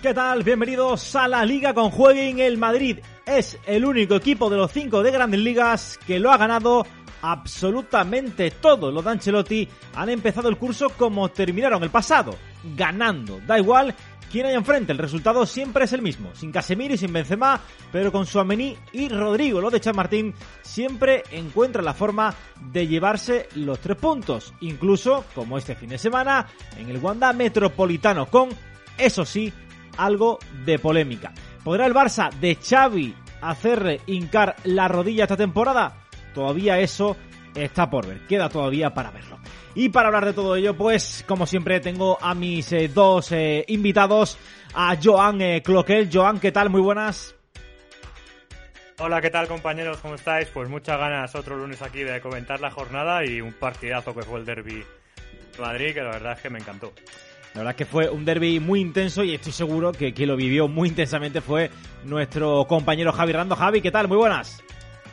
¿qué tal? Bienvenidos a la Liga con Jueguen. El Madrid es el único equipo de los cinco de grandes ligas que lo ha ganado absolutamente todo. Los de Ancelotti han empezado el curso como terminaron el pasado, ganando. Da igual quién hay enfrente, el resultado siempre es el mismo. Sin Casemiro y sin Benzema, pero con Suamení y Rodrigo. Los de Chamartín siempre encuentran la forma de llevarse los tres puntos. Incluso, como este fin de semana, en el Wanda Metropolitano con eso sí, algo de polémica. ¿Podrá el Barça de Xavi hacerle hincar la rodilla esta temporada? Todavía eso está por ver, queda todavía para verlo. Y para hablar de todo ello, pues como siempre tengo a mis eh, dos eh, invitados, a Joan eh, Cloquel. Joan, ¿qué tal? Muy buenas. Hola, ¿qué tal compañeros? ¿Cómo estáis? Pues muchas ganas otro lunes aquí de comentar la jornada y un partidazo que fue el derby de Madrid, que la verdad es que me encantó. La verdad es que fue un derby muy intenso y estoy seguro que quien lo vivió muy intensamente fue nuestro compañero Javi Rando. Javi, ¿qué tal? Muy buenas.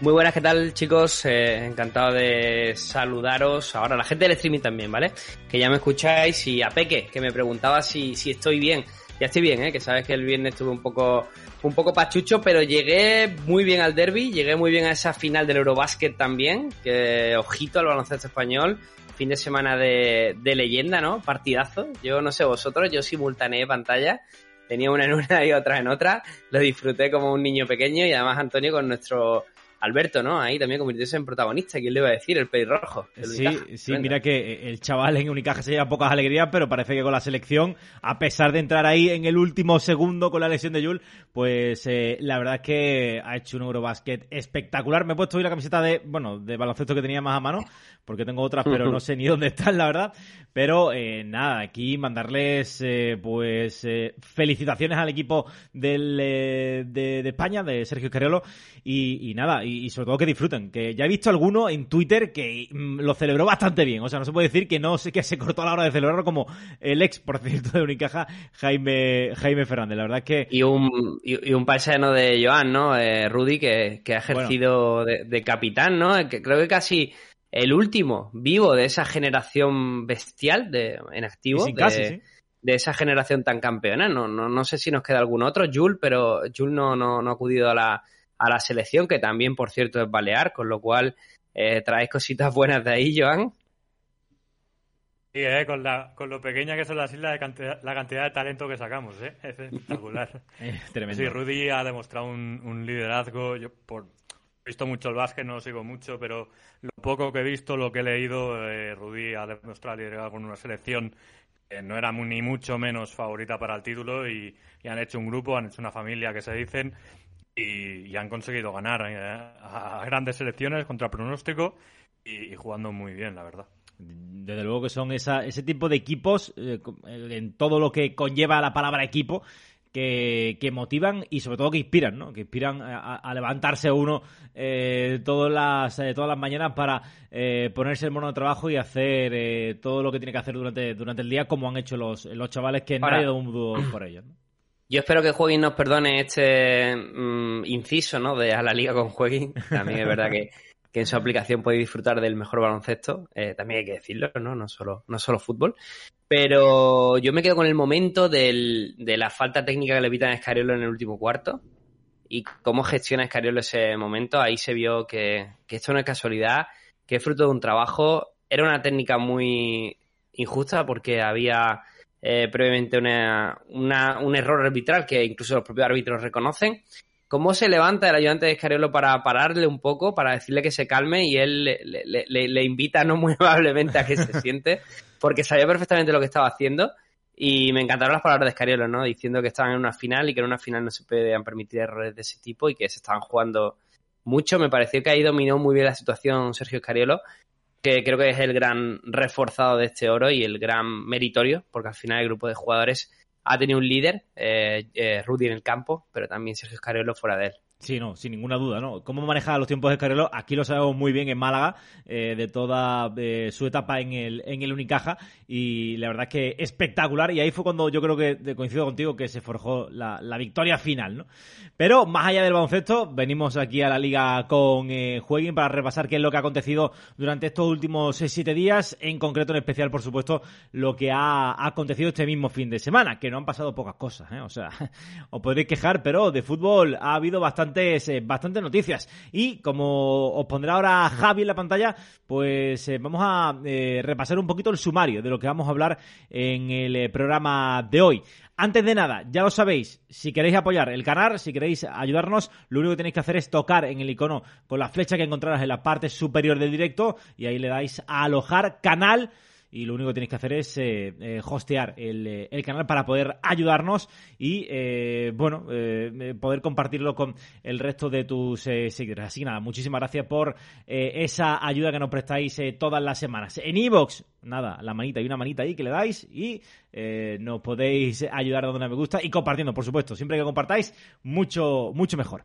Muy buenas, ¿qué tal chicos? Eh, encantado de saludaros. Ahora la gente del streaming también, ¿vale? Que ya me escucháis y a Peque, que me preguntaba si, si estoy bien. Ya estoy bien, ¿eh? Que sabes que el viernes estuve un poco, un poco pachucho, pero llegué muy bien al derby, llegué muy bien a esa final del Eurobasket también, que ojito al baloncesto español fin de semana de, de, leyenda, ¿no? Partidazo. Yo no sé vosotros, yo simultaneé pantalla. Tenía una en una y otra en otra. Lo disfruté como un niño pequeño y además Antonio con nuestro Alberto, ¿no? Ahí también convirtiéndose en protagonista. ¿Quién le iba a decir? El pelirrojo. Sí, sí, mira que el chaval en Unicaja se lleva pocas alegrías, pero parece que con la selección, a pesar de entrar ahí en el último segundo con la lesión de Jules, pues eh, la verdad es que ha hecho un Eurobasket espectacular. Me he puesto hoy la camiseta de, bueno, de baloncesto que tenía más a mano, porque tengo otras, pero no sé ni dónde están, la verdad. Pero eh, nada, aquí mandarles eh, pues eh, felicitaciones al equipo del, eh, de, de, España, de Sergio Escariolo, y, y nada, y, y, sobre todo que disfruten. Que ya he visto alguno en Twitter que mm, lo celebró bastante bien. O sea, no se puede decir que no sé que se cortó a la hora de celebrarlo como el ex, por cierto, de Unicaja, Jaime, Jaime Fernández. La verdad es que. Y un, y, y un paisano de Joan, ¿no? Rudy, que, que ha ejercido bueno. de, de capitán, ¿no? Que creo que casi el último vivo de esa generación bestial de, en activo. Sí, casi, de, sí. de, esa generación tan campeona. No, no, no sé si nos queda algún otro, Jules, pero Jules no, no, no ha acudido a la, a la selección, que también, por cierto, es balear, con lo cual eh, traes cositas buenas de ahí, Joan. Sí, eh, con, la, con lo pequeña que son las islas, de cantidad, la cantidad de talento que sacamos, ¿eh? es espectacular. es tremendo. Sí, Rudy ha demostrado un, un liderazgo, yo por, he visto mucho el básquet, no lo sigo mucho, pero lo poco que he visto, lo que he leído, eh, Rudy ha demostrado liderazgo con una selección que no era muy, ni mucho menos favorita para el título y, y, han hecho un grupo, han hecho una familia que se dicen y, y han conseguido ganar eh, a, a, grandes selecciones contra pronóstico y, y, jugando muy bien, la verdad. Desde luego que son esa, ese tipo de equipos eh, en todo lo que conlleva la palabra equipo que, que, motivan y sobre todo que inspiran, ¿no? Que inspiran a, a levantarse uno eh, todas, las, eh, todas las mañanas para eh, ponerse el mono de trabajo y hacer eh, todo lo que tiene que hacer durante, durante el día como han hecho los, los chavales que no hay un dudo por ellos. ¿no? Yo espero que Jueguin nos perdone este mmm, inciso, ¿no? De a la liga con Jueguin. También es verdad que que en su aplicación podéis disfrutar del mejor baloncesto, eh, también hay que decirlo, ¿no? No solo, no solo fútbol. Pero yo me quedo con el momento del, de la falta técnica que le evitan a Escariolo en el último cuarto y cómo gestiona Escariolo ese momento. Ahí se vio que, que esto no es casualidad, que es fruto de un trabajo. Era una técnica muy injusta porque había eh, previamente un error arbitral que incluso los propios árbitros reconocen cómo se levanta el ayudante de Escariolo para pararle un poco, para decirle que se calme y él le, le, le, invita no muy amablemente a que se siente, porque sabía perfectamente lo que estaba haciendo Y me encantaron las palabras de Scariolo, ¿no? Diciendo que estaban en una final y que en una final no se podían permitir errores de ese tipo y que se estaban jugando mucho. Me pareció que ahí dominó muy bien la situación Sergio Scariolo, que creo que es el gran reforzado de este oro y el gran meritorio, porque al final el grupo de jugadores ha tenido un líder, eh, eh, Rudy en el campo, pero también Sergio Scariolo fuera de él. Sí, no, sin ninguna duda, ¿no? Cómo maneja los tiempos de Carrero, aquí lo sabemos muy bien en Málaga, eh, de toda eh, su etapa en el, en el Unicaja, y la verdad es que espectacular, y ahí fue cuando yo creo que coincido contigo que se forjó la, la victoria final, ¿no? Pero más allá del baloncesto, venimos aquí a la liga con eh, para repasar qué es lo que ha acontecido durante estos últimos eh, siete días, en concreto en especial, por supuesto, lo que ha, acontecido este mismo fin de semana, que no han pasado pocas cosas, ¿eh? O sea, os podréis quejar, pero de fútbol ha habido bastante eh, bastantes, noticias. Y como os pondrá ahora Javi en la pantalla, pues eh, vamos a eh, repasar un poquito el sumario de lo que vamos a hablar en el programa de hoy. Antes de nada, ya lo sabéis, si queréis apoyar el canal, si queréis ayudarnos, lo único que tenéis que hacer es tocar en el icono con la flecha que encontrarás en la parte superior del directo y ahí le dais a alojar canal y lo único que tenéis que hacer es eh, eh, hostear eh, el, canal para poder ayudarnos y, bueno, poder compartirlo con el resto de tus seguidores. Así que nada, muchísimas gracias por esa ayuda que nos prestáis todas las semanas. En Evox, nada, la manita y una manita ahí que le dais y nos podéis ayudar dando una me gusta y compartiendo, por supuesto. Siempre que compartáis, mucho, mucho mejor.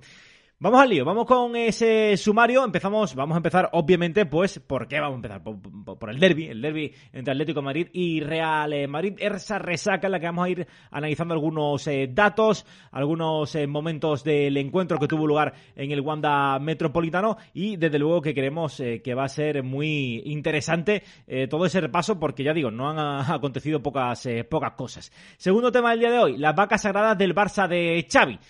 Vamos al lío, vamos con ese sumario. Empezamos, vamos a empezar, obviamente, pues, ¿por qué vamos a empezar? Por, el derby, el derby entre Atlético de Madrid y Real eh, Madrid. Esa resaca en la que vamos a ir analizando algunos eh, datos, algunos eh, momentos del encuentro que tuvo lugar en el Wanda Metropolitano y desde luego que creemos que va a ser muy interesante todo ese repaso porque ya digo, no han acontecido pocas, pocas cosas. Segundo tema del día de hoy, las vacas sagradas del Barça de Xavi.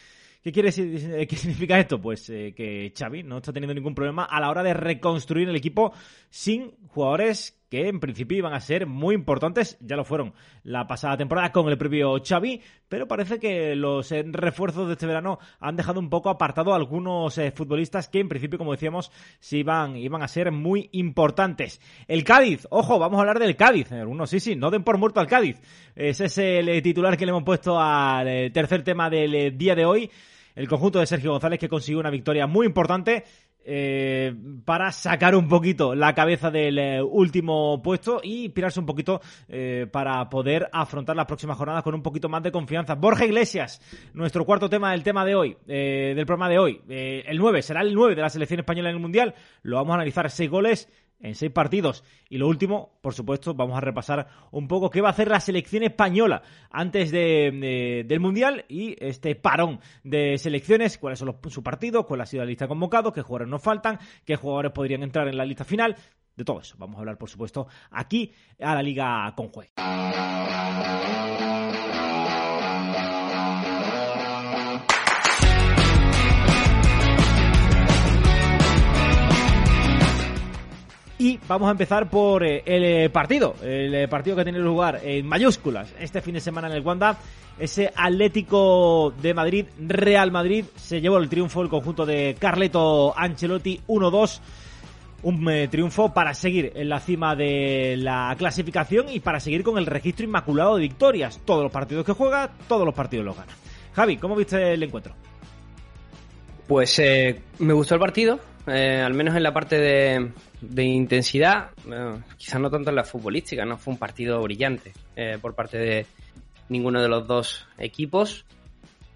¿Qué, quiere decir, ¿Qué significa esto? Pues eh, que Xavi no está teniendo ningún problema a la hora de reconstruir el equipo sin jugadores que en principio iban a ser muy importantes, ya lo fueron la pasada temporada con el propio Xavi, pero parece que los eh, refuerzos de este verano han dejado un poco apartado a algunos eh, futbolistas que en principio, como decíamos, sí iban, iban a ser muy importantes. El Cádiz, ojo, vamos a hablar del Cádiz. Algunos sí, sí, no den por muerto al Cádiz. Ese es el titular que le hemos puesto al tercer tema del día de hoy el conjunto de Sergio González que consiguió una victoria muy importante eh, para sacar un poquito la cabeza del eh, último puesto y inspirarse un poquito eh, para poder afrontar las próximas jornadas con un poquito más de confianza. Borja Iglesias, nuestro cuarto tema del tema de hoy, del programa de hoy. el 9 será el 9 de la selección española en el Mundial. Lo vamos a analizar seis goles en seis partidos. Y lo último, por supuesto, vamos a repasar un poco qué va a hacer la selección española antes de, del Mundial y este parón de selecciones, cuáles son los, sus partidos, cuál ha sido la lista de convocados, qué jugadores nos faltan, qué jugadores podrían entrar en la lista final. De todo eso vamos a hablar, por supuesto, aquí a la Liga con Y vamos a empezar por eh, el eh, partido, el eh, partido que tenido lugar en mayúsculas este fin de semana en el Wanda. Ese Atlético de Madrid, Real Madrid, se llevó el triunfo el conjunto de Carleto Ancelotti 1-2. Un triunfo para seguir en la cima de la clasificación y para seguir con el registro inmaculado de victorias. Todos los partidos que juega, todos los partidos los gana. Javi, ¿cómo viste el encuentro? Pues me gustó el partido, al menos en la parte de, de intensidad, quizás no tanto en la futbolística, no fue un partido brillante eh, por parte de ninguno de los dos equipos.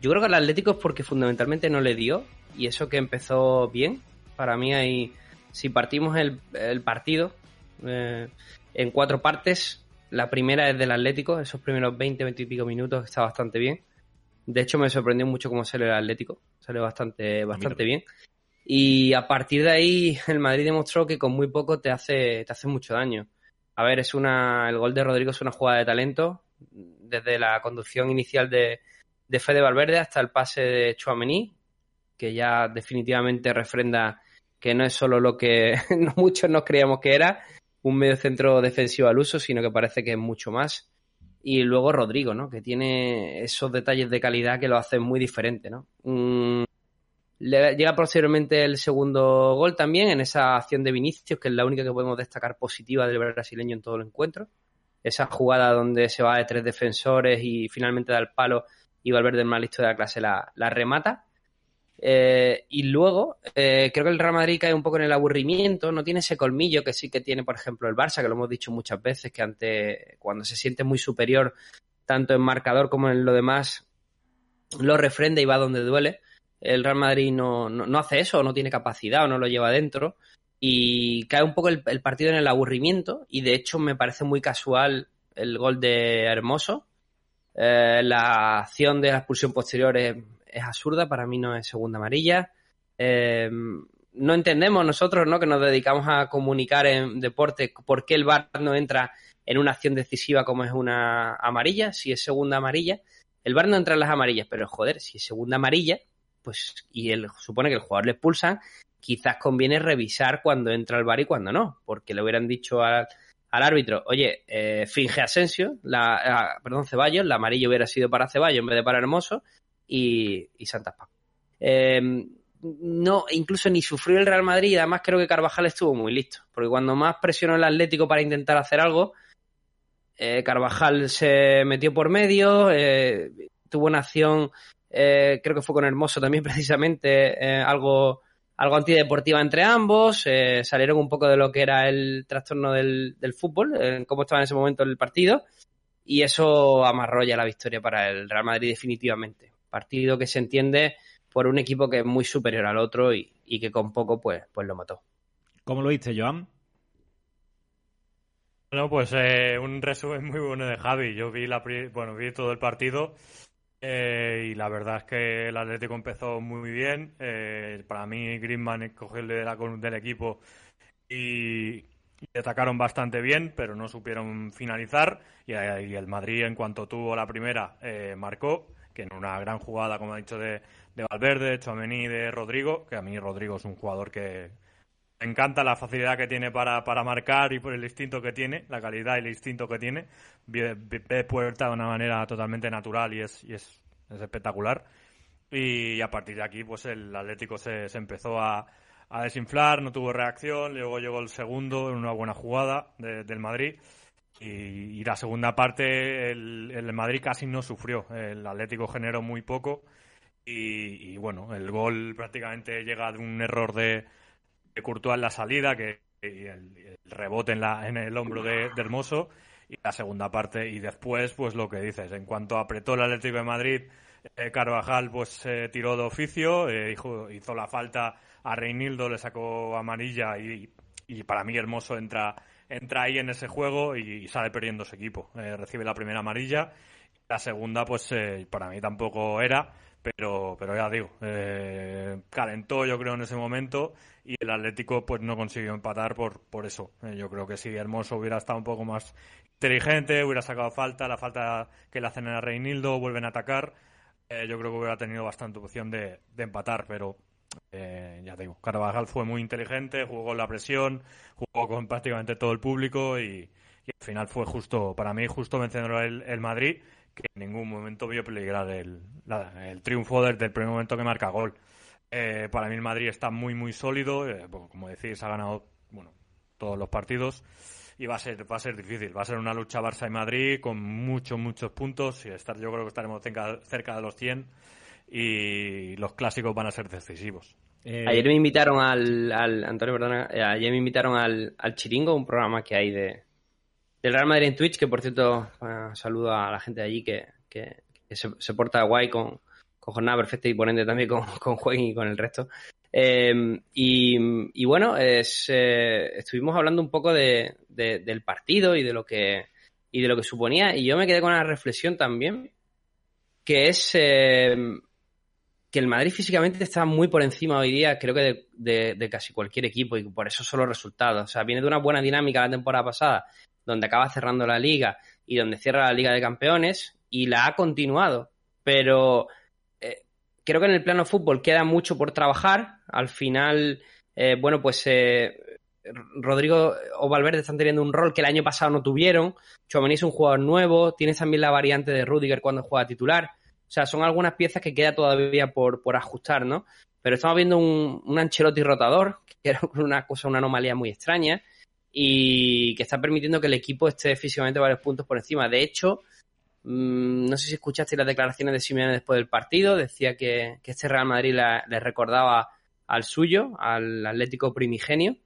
Yo creo que el Atlético es porque fundamentalmente no le dio y eso que empezó bien. Para mí hay, si partimos el, partido eh, en cuatro partes, la primera es del Atlético, esos primeros 20, 20 y pico minutos está bastante bien. De hecho me sorprendió mucho cómo sale el Atlético, sale bastante, bastante bien. Y a partir de ahí, el Madrid demostró que con muy poco te hace, te hace mucho daño. A ver, es una, el gol de Rodrigo es una jugada de talento, desde la conducción inicial de, de Fede Valverde hasta el pase de Chouameni, que ya definitivamente refrenda que no es solo lo que muchos nos creíamos que era, un medio centro defensivo al uso, sino que parece que es mucho más. Y luego Rodrigo, ¿no? Que tiene esos detalles de calidad que lo hacen muy diferente, ¿no? Llega posteriormente el segundo gol también en esa acción de Vinicius, que es la única que podemos destacar positiva del brasileño en todo el encuentro. esa jugada donde se va de tres defensores y finalmente da el palo y Valverde, el más listo de la clase, la, remata. Eh, y luego, eh, creo que el Real Madrid cae un poco en el aburrimiento, no tiene ese colmillo que sí que tiene, por ejemplo, el Barça, que lo hemos dicho muchas veces, que ante cuando se siente muy superior, tanto en marcador como en lo demás, lo refrenda y va donde duele. El Real Madrid no, no, hace eso, no tiene capacidad o no lo lleva dentro. Y cae un poco el, partido en el aburrimiento. Y de hecho me parece muy casual el gol de Hermoso. Eh, la acción de la expulsión posterior es, absurda, para mí no es segunda amarilla. Eh, no entendemos nosotros, ¿no? Que nos dedicamos a comunicar en deporte por qué el VAR no entra en una acción decisiva como es una amarilla, si es segunda amarilla. El VAR no entra en las amarillas, pero joder, si es segunda amarilla, pues, y él supone que el jugador le expulsan, quizás conviene revisar cuando entra el VAR y cuando no, porque le hubieran dicho al, árbitro, oye, eh, finge Asensio, la, ah, perdón, Ceballos, la amarilla hubiera sido para Ceballos en vez de para Hermoso y, y Santa em, no, incluso ni sufrió el Real Madrid, además creo que Carvajal estuvo muy listo, porque cuando más presionó el Atlético para intentar hacer algo, eh, Carvajal se metió por medio, eh, tuvo una acción, eh, creo que fue con Hermoso también precisamente, algo, algo antideportiva entre ambos, salieron un poco de lo que era el trastorno del, fútbol, cómo estaba en ese momento el partido, y eso amarró ya la victoria para el Real Madrid definitivamente. Partido que se entiende por un equipo que es muy superior al otro y, que con poco pues, pues lo mató. ¿Cómo lo viste, Joan? Bueno, pues eh, un resumen muy bueno de Javi. Yo vi la bueno vi todo el partido eh, y la verdad es que el Atlético empezó muy bien. Eh, para mí Griezmann cogió el de del equipo y, y, atacaron bastante bien, pero no supieron finalizar. Y, el Madrid, en cuanto tuvo la primera, marcó, que en una gran jugada, como ha dicho, de, de Valverde, Chomení, de Rodrigo, que a mí Rodrigo es un jugador que encanta la facilidad que tiene para, para marcar y por el instinto que tiene, la calidad y el instinto que tiene. Ve, puerta de una manera totalmente natural y es, y es, espectacular. Y a partir de aquí, pues el Atlético se, se empezó a, a, desinflar, no tuvo reacción. Luego llegó el segundo en una buena jugada del Madrid. Y, la segunda parte, el, el, Madrid casi no sufrió. El Atlético generó muy poco. Y, y bueno, el gol prácticamente llega de un error de, de en la salida, que el, rebote en, la, en el hombro de, Hermoso, y la segunda parte, y después, pues lo que dices, en cuanto apretó el Atlético de Madrid, eh, Carvajal pues se tiró de oficio, eh, hizo, la falta a Reinildo, le sacó amarilla y, y para mí Hermoso entra, entra ahí en ese juego y, sale perdiendo su equipo. Eh, recibe la primera amarilla, la segunda pues para mí tampoco era, pero, pero ya digo, calentó yo creo en ese momento y el Atlético pues no consiguió empatar por, por eso. Eh, yo creo que si Hermoso hubiera estado un poco más inteligente, hubiera sacado falta, la falta que le hacen a Reinildo, vuelven a atacar, eh, yo creo que hubiera tenido bastante opción de, empatar, pero eh, ya digo, Carvajal fue muy inteligente, jugó la presión, jugó con prácticamente todo el público y, al final fue justo, para mí, justo vencedor el, el Madrid, que en ningún momento vio peligrar el, el triunfo desde el primer momento que marca gol. Eh, para mí el Madrid está muy, muy sólido. Eh, como decís, ha ganado bueno, todos los partidos y va a ser va a ser difícil. Va a ser una lucha Barça y Madrid con muchos, muchos puntos. Y estar, yo creo que estaremos cerca, de los 100 y los clásicos van a ser decisivos. Eh, ayer me invitaron al, Antonio, perdona, ayer me invitaron al, Chiringo, un programa que hay de del Real Madrid en Twitch, que por cierto saludo a la gente de allí que, se, se porta guay con, con jornada perfecta y ponente también con, con y con el resto. Em, y, bueno, es, eh, estuvimos hablando un poco de, del partido y de lo que y de lo que suponía y yo me quedé con una reflexión también que es em, que el Madrid físicamente está muy por encima hoy día creo que de, de, casi cualquier equipo y por eso son los resultados o sea viene de una buena dinámica la temporada pasada donde acaba cerrando la liga y donde cierra la liga de campeones y la ha continuado pero creo que en el plano fútbol queda mucho por trabajar. Al final, eh, bueno, pues eh, Rodrigo o Valverde están teniendo un rol que el año pasado no tuvieron. Chouameni es un jugador nuevo. Tienes también la variante de Rudiger cuando juega titular. O sea, son algunas piezas que queda todavía por, por ajustar, ¿no? Pero estamos viendo un, un Ancelotti rotador, que era una cosa, una anomalía muy extraña. y que está permitiendo que el equipo esté físicamente varios puntos por encima. De hecho, mm, no sé si escuchaste las declaraciones de Simeone después del partido, decía que, este Real Madrid le recordaba al suyo, al Atlético Primigenio.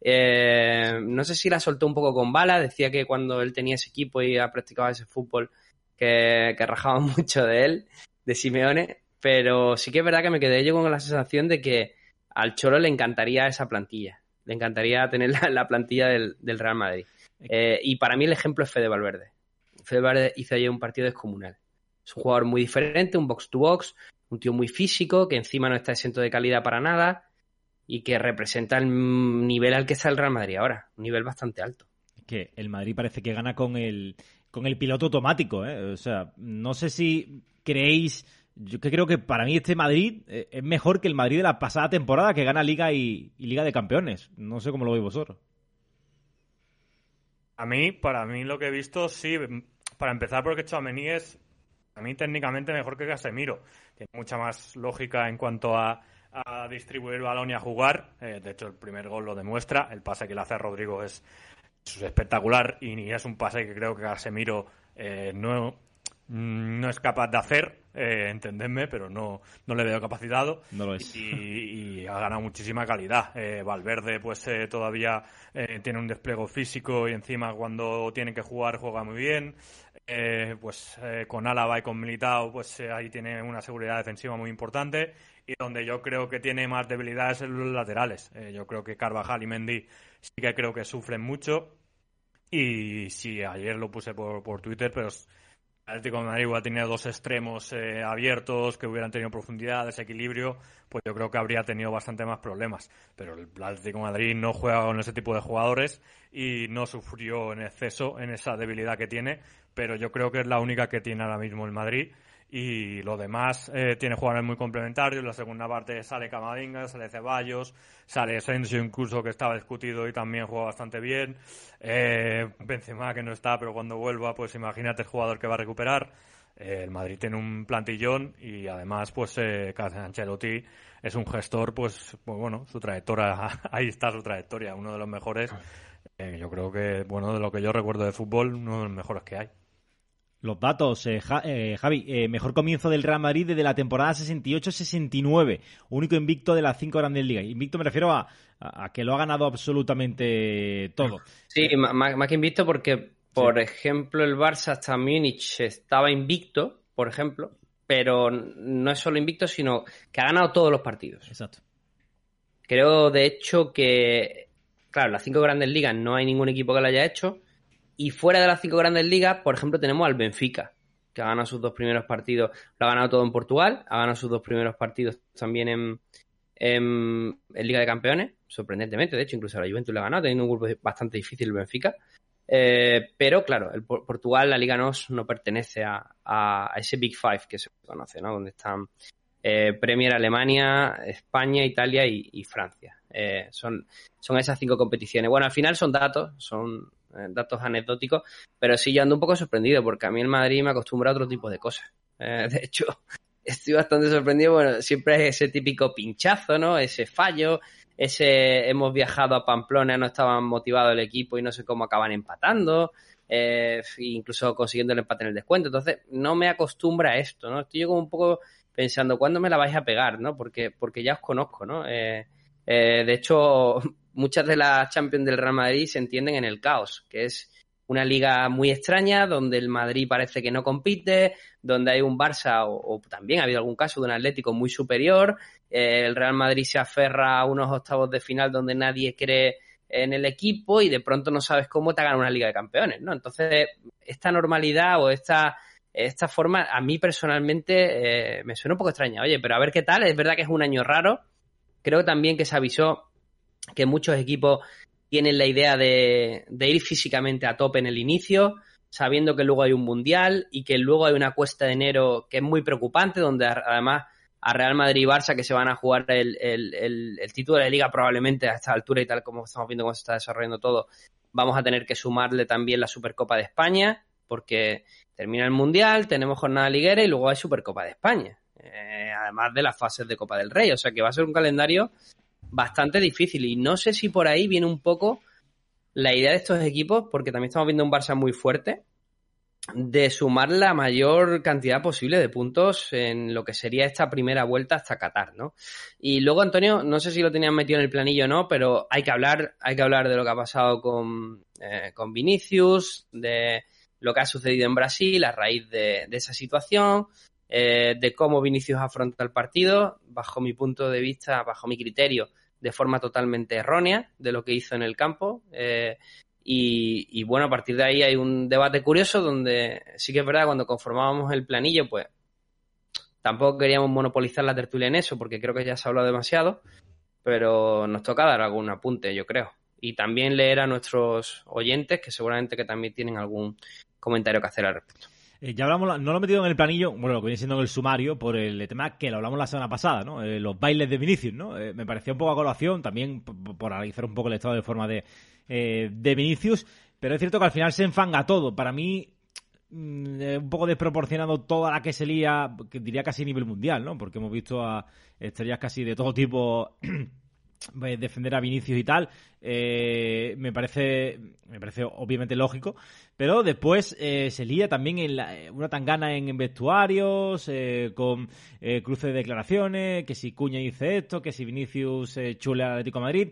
Eh, no sé si la soltó un poco con bala, decía que cuando él tenía ese equipo y ha practicado ese fútbol, que, que rajaba mucho de él, de Simeone, pero sí que es verdad que me quedé yo con la sensación de que al Cholo le encantaría esa plantilla, le encantaría tener la, plantilla del, Real Madrid. Eh, y para mí el ejemplo es Fede Valverde. Fede hizo ayer un partido descomunal. Es un jugador muy diferente, un box to box, un tío muy físico, que encima no está exento de calidad para nada y que representa el nivel al que está el Real Madrid ahora, un nivel bastante alto. Que el Madrid parece que gana con el, con el piloto automático, ¿eh? O sea, no sé si creéis, yo que creo que para mí este Madrid eh, es mejor que el Madrid de la pasada temporada que gana Liga y, Liga de Campeones. No sé cómo lo veis vosotros. A mí, para mí lo que he visto, sí, para empezar porque Chouameni es a mí técnicamente mejor que Casemiro. Tiene mucha más lógica en cuanto a, distribuir el balón y a jugar. Eh, de hecho, el primer gol lo demuestra. El pase que le hace a Rodrigo es, espectacular y es un pase que creo que Casemiro eh, no, no es capaz de hacer, eh, entendedme, pero no, no le veo capacitado. No lo es. Y, ha ganado muchísima calidad. Eh, Valverde, pues eh, todavía eh, tiene un desplego físico y encima cuando tiene que jugar juega muy bien. Pues con Álava y con Militao, pues ahí tiene una seguridad defensiva muy importante. Y donde yo creo que tiene más debilidades en los laterales. yo creo que Carvajal y Mendy sí que creo que sufren mucho. Y sí, ayer lo puse por, Twitter, pero Atlético de Madrid hubiera tenido dos extremos eh, abiertos, que hubieran tenido profundidad, desequilibrio, pues yo creo que habría tenido bastante más problemas. Pero el Atlético de Madrid no juega con ese tipo de jugadores y no sufrió en exceso en esa debilidad que tiene, pero yo creo que es la única que tiene ahora mismo el Madrid y lo demás eh, tiene jugadores muy complementarios. En la segunda parte sale Camavinga, sale Ceballos, sale Asensio incluso que estaba discutido y también juega bastante bien. Eh, Benzema que no está, pero cuando vuelva, pues imagínate el jugador que va a recuperar. Eh, el Madrid tiene un plantillón y además, pues eh, Ancelotti es un gestor, pues, pues bueno, su trayectoria, ahí está su trayectoria, uno de los mejores. Eh, yo creo que, bueno, de lo que yo recuerdo de fútbol, uno de los mejores que hay. Los datos, eh, eh, Javi, eh, mejor comienzo del Real Madrid desde la temporada 68-69, único invicto de las cinco grandes ligas. Invicto me refiero a, que lo ha ganado absolutamente todo. Sí, más, que invicto porque, por ejemplo, el Barça hasta Múnich estaba invicto, por ejemplo, pero no es solo invicto, sino que ha ganado todos los partidos. Exacto. Creo, de hecho, que, claro, las cinco grandes ligas no hay ningún equipo que lo haya hecho y fuera de las cinco grandes ligas, por ejemplo, tenemos al Benfica, que ha ganado sus dos primeros partidos. Lo ha ganado todo en Portugal, ha ganado sus dos primeros partidos también en, en, Liga de Campeones, sorprendentemente. De hecho, incluso la Juventus lo ha ganado, teniendo un grupo bastante difícil el Benfica. Eh, pero claro, el Portugal, la Liga NOS, no pertenece a, ese Big Five que se conoce, ¿no? Donde están eh, Premier Alemania, España, Italia y, Francia. Eh, son, son esas cinco competiciones. Bueno, al final son datos, son datos anecdóticos, pero sí yo ando un poco sorprendido porque a mí el Madrid me acostumbra a otro tipo de cosas. Eh, de hecho, estoy bastante sorprendido, bueno, siempre es ese típico pinchazo, ¿no? Ese fallo, ese hemos viajado a Pamplona, no estaban motivado el equipo y no sé cómo acaban empatando, eh, incluso consiguiendo el empate en el descuento. Entonces, no me acostumbra a esto, ¿no? Estoy yo como un poco pensando, ¿cuándo me la vais a pegar, no? Porque, porque ya os conozco, ¿no? de hecho, muchas de las Champions del Real Madrid se entienden en el caos, que es una liga muy extraña donde el Madrid parece que no compite, donde hay un Barça o, también ha habido algún caso de un Atlético muy superior, eh, el Real Madrid se aferra a unos octavos de final donde nadie cree en el equipo y de pronto no sabes cómo te hagan una liga de campeones, ¿no? Entonces, esta normalidad o esta, esta forma a mí personalmente eh, me suena un poco extraña. Oye, pero a ver qué tal, es verdad que es un año raro, creo también que se avisó que muchos equipos tienen la idea de, ir físicamente a tope en el inicio, sabiendo que luego hay un mundial y que luego hay una cuesta de enero que es muy preocupante, donde además a Real Madrid y Barça que se van a jugar el, título de la liga probablemente a esta altura y tal como estamos viendo cómo se está desarrollando todo, vamos a tener que sumarle también la Supercopa de España, porque termina el Mundial, tenemos jornada liguera y luego hay Supercopa de España, eh, además de las fases de Copa del Rey, o sea que va a ser un calendario bastante difícil. Y no sé si por ahí viene un poco la idea de estos equipos, porque también estamos viendo un Barça muy fuerte, de sumar la mayor cantidad posible de puntos en lo que sería esta primera vuelta hasta Qatar, ¿no? Y luego, Antonio, no sé si lo tenían metido en el planillo o no, pero hay que hablar, hay que hablar de lo que ha pasado con, eh, con Vinicius, de lo que ha sucedido en Brasil a raíz de, esa situación, eh, de cómo Vinicius afronta el partido, bajo mi punto de vista, bajo mi criterio, de forma totalmente errónea de lo que hizo en el campo. Eh, y, bueno, a partir de ahí hay un debate curioso donde sí que es verdad, cuando conformábamos el planillo, pues tampoco queríamos monopolizar la tertulia en eso, porque creo que ya se ha hablado demasiado, pero nos toca dar algún apunte, yo creo. Y también leer a nuestros oyentes, que seguramente que también tienen algún comentario que hacer al respecto. Eh, ya hablamos, no lo he metido en el planillo, bueno, lo que viene siendo en el sumario, por el tema que lo hablamos la semana pasada, ¿no? Eh, los bailes de Vinicius, ¿no? Eh, me parecía un poco a colación, también por analizar un poco el estado de forma de, de Vinicius, pero es cierto que al final se enfanga todo. Para mí, mm, un poco desproporcionado toda la que se lía, que diría casi a nivel mundial, ¿no? Porque hemos visto a estrellas casi de todo tipo defender a Vinicius y tal. Eh, me parece me parece obviamente lógico, pero después eh, se lía también en una tangana en, vestuarios, con cruce de declaraciones, que si Cuña dice esto, que si Vinicius chule al Atlético de Madrid.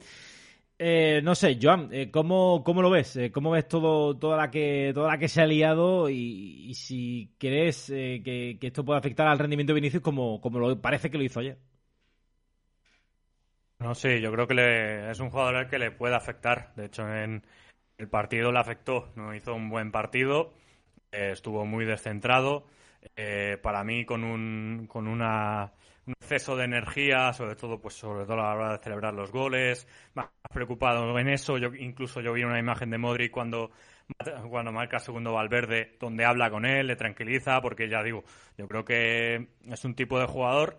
Eh, no sé, Joan, eh, ¿cómo, ¿cómo, lo ves? Eh, ¿Cómo ves todo, toda, la que, toda la que se ha liado y, si crees que, esto puede afectar al rendimiento de Vinicius como, como lo, parece que lo hizo ayer? No sé, yo creo que es un jugador al que le puede afectar. De hecho, en el partido le afectó. No hizo un buen partido, estuvo muy descentrado. para mí, con, un, con una un exceso de energía, sobre todo, pues sobre todo a la hora de celebrar los goles, más preocupado en eso. Yo incluso yo vi una imagen de Modric cuando cuando marca segundo Valverde, donde habla con él, le tranquiliza, porque ya digo, yo creo que es un tipo de jugador.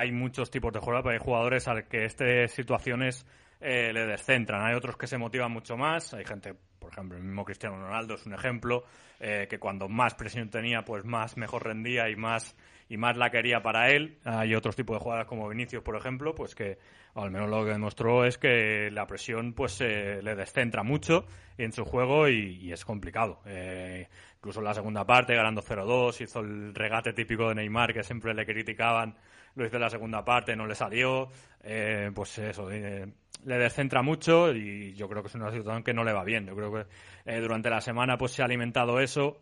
Hay muchos tipos de jugadores, pero hay jugadores al que estas situaciones eh, le descentran. Hay otros que se motivan mucho más. Hay gente, por ejemplo, el mismo Cristiano Ronaldo es un ejemplo, eh, que cuando más presión tenía, pues más mejor rendía y más y más la quería para él. Hay otros tipos de jugadas como Vinicius, por ejemplo, pues que al menos lo que demostró es que la presión pues le descentra mucho en su juego y, es complicado. Eh, incluso en la segunda parte, ganando 0-2, hizo el regate típico de Neymar que siempre le criticaban, lo hizo en la segunda parte, no le salió. Eh, pues eso, eh, le descentra mucho y yo creo que es una situación que no le va bien. Yo creo que durante la semana pues se ha alimentado eso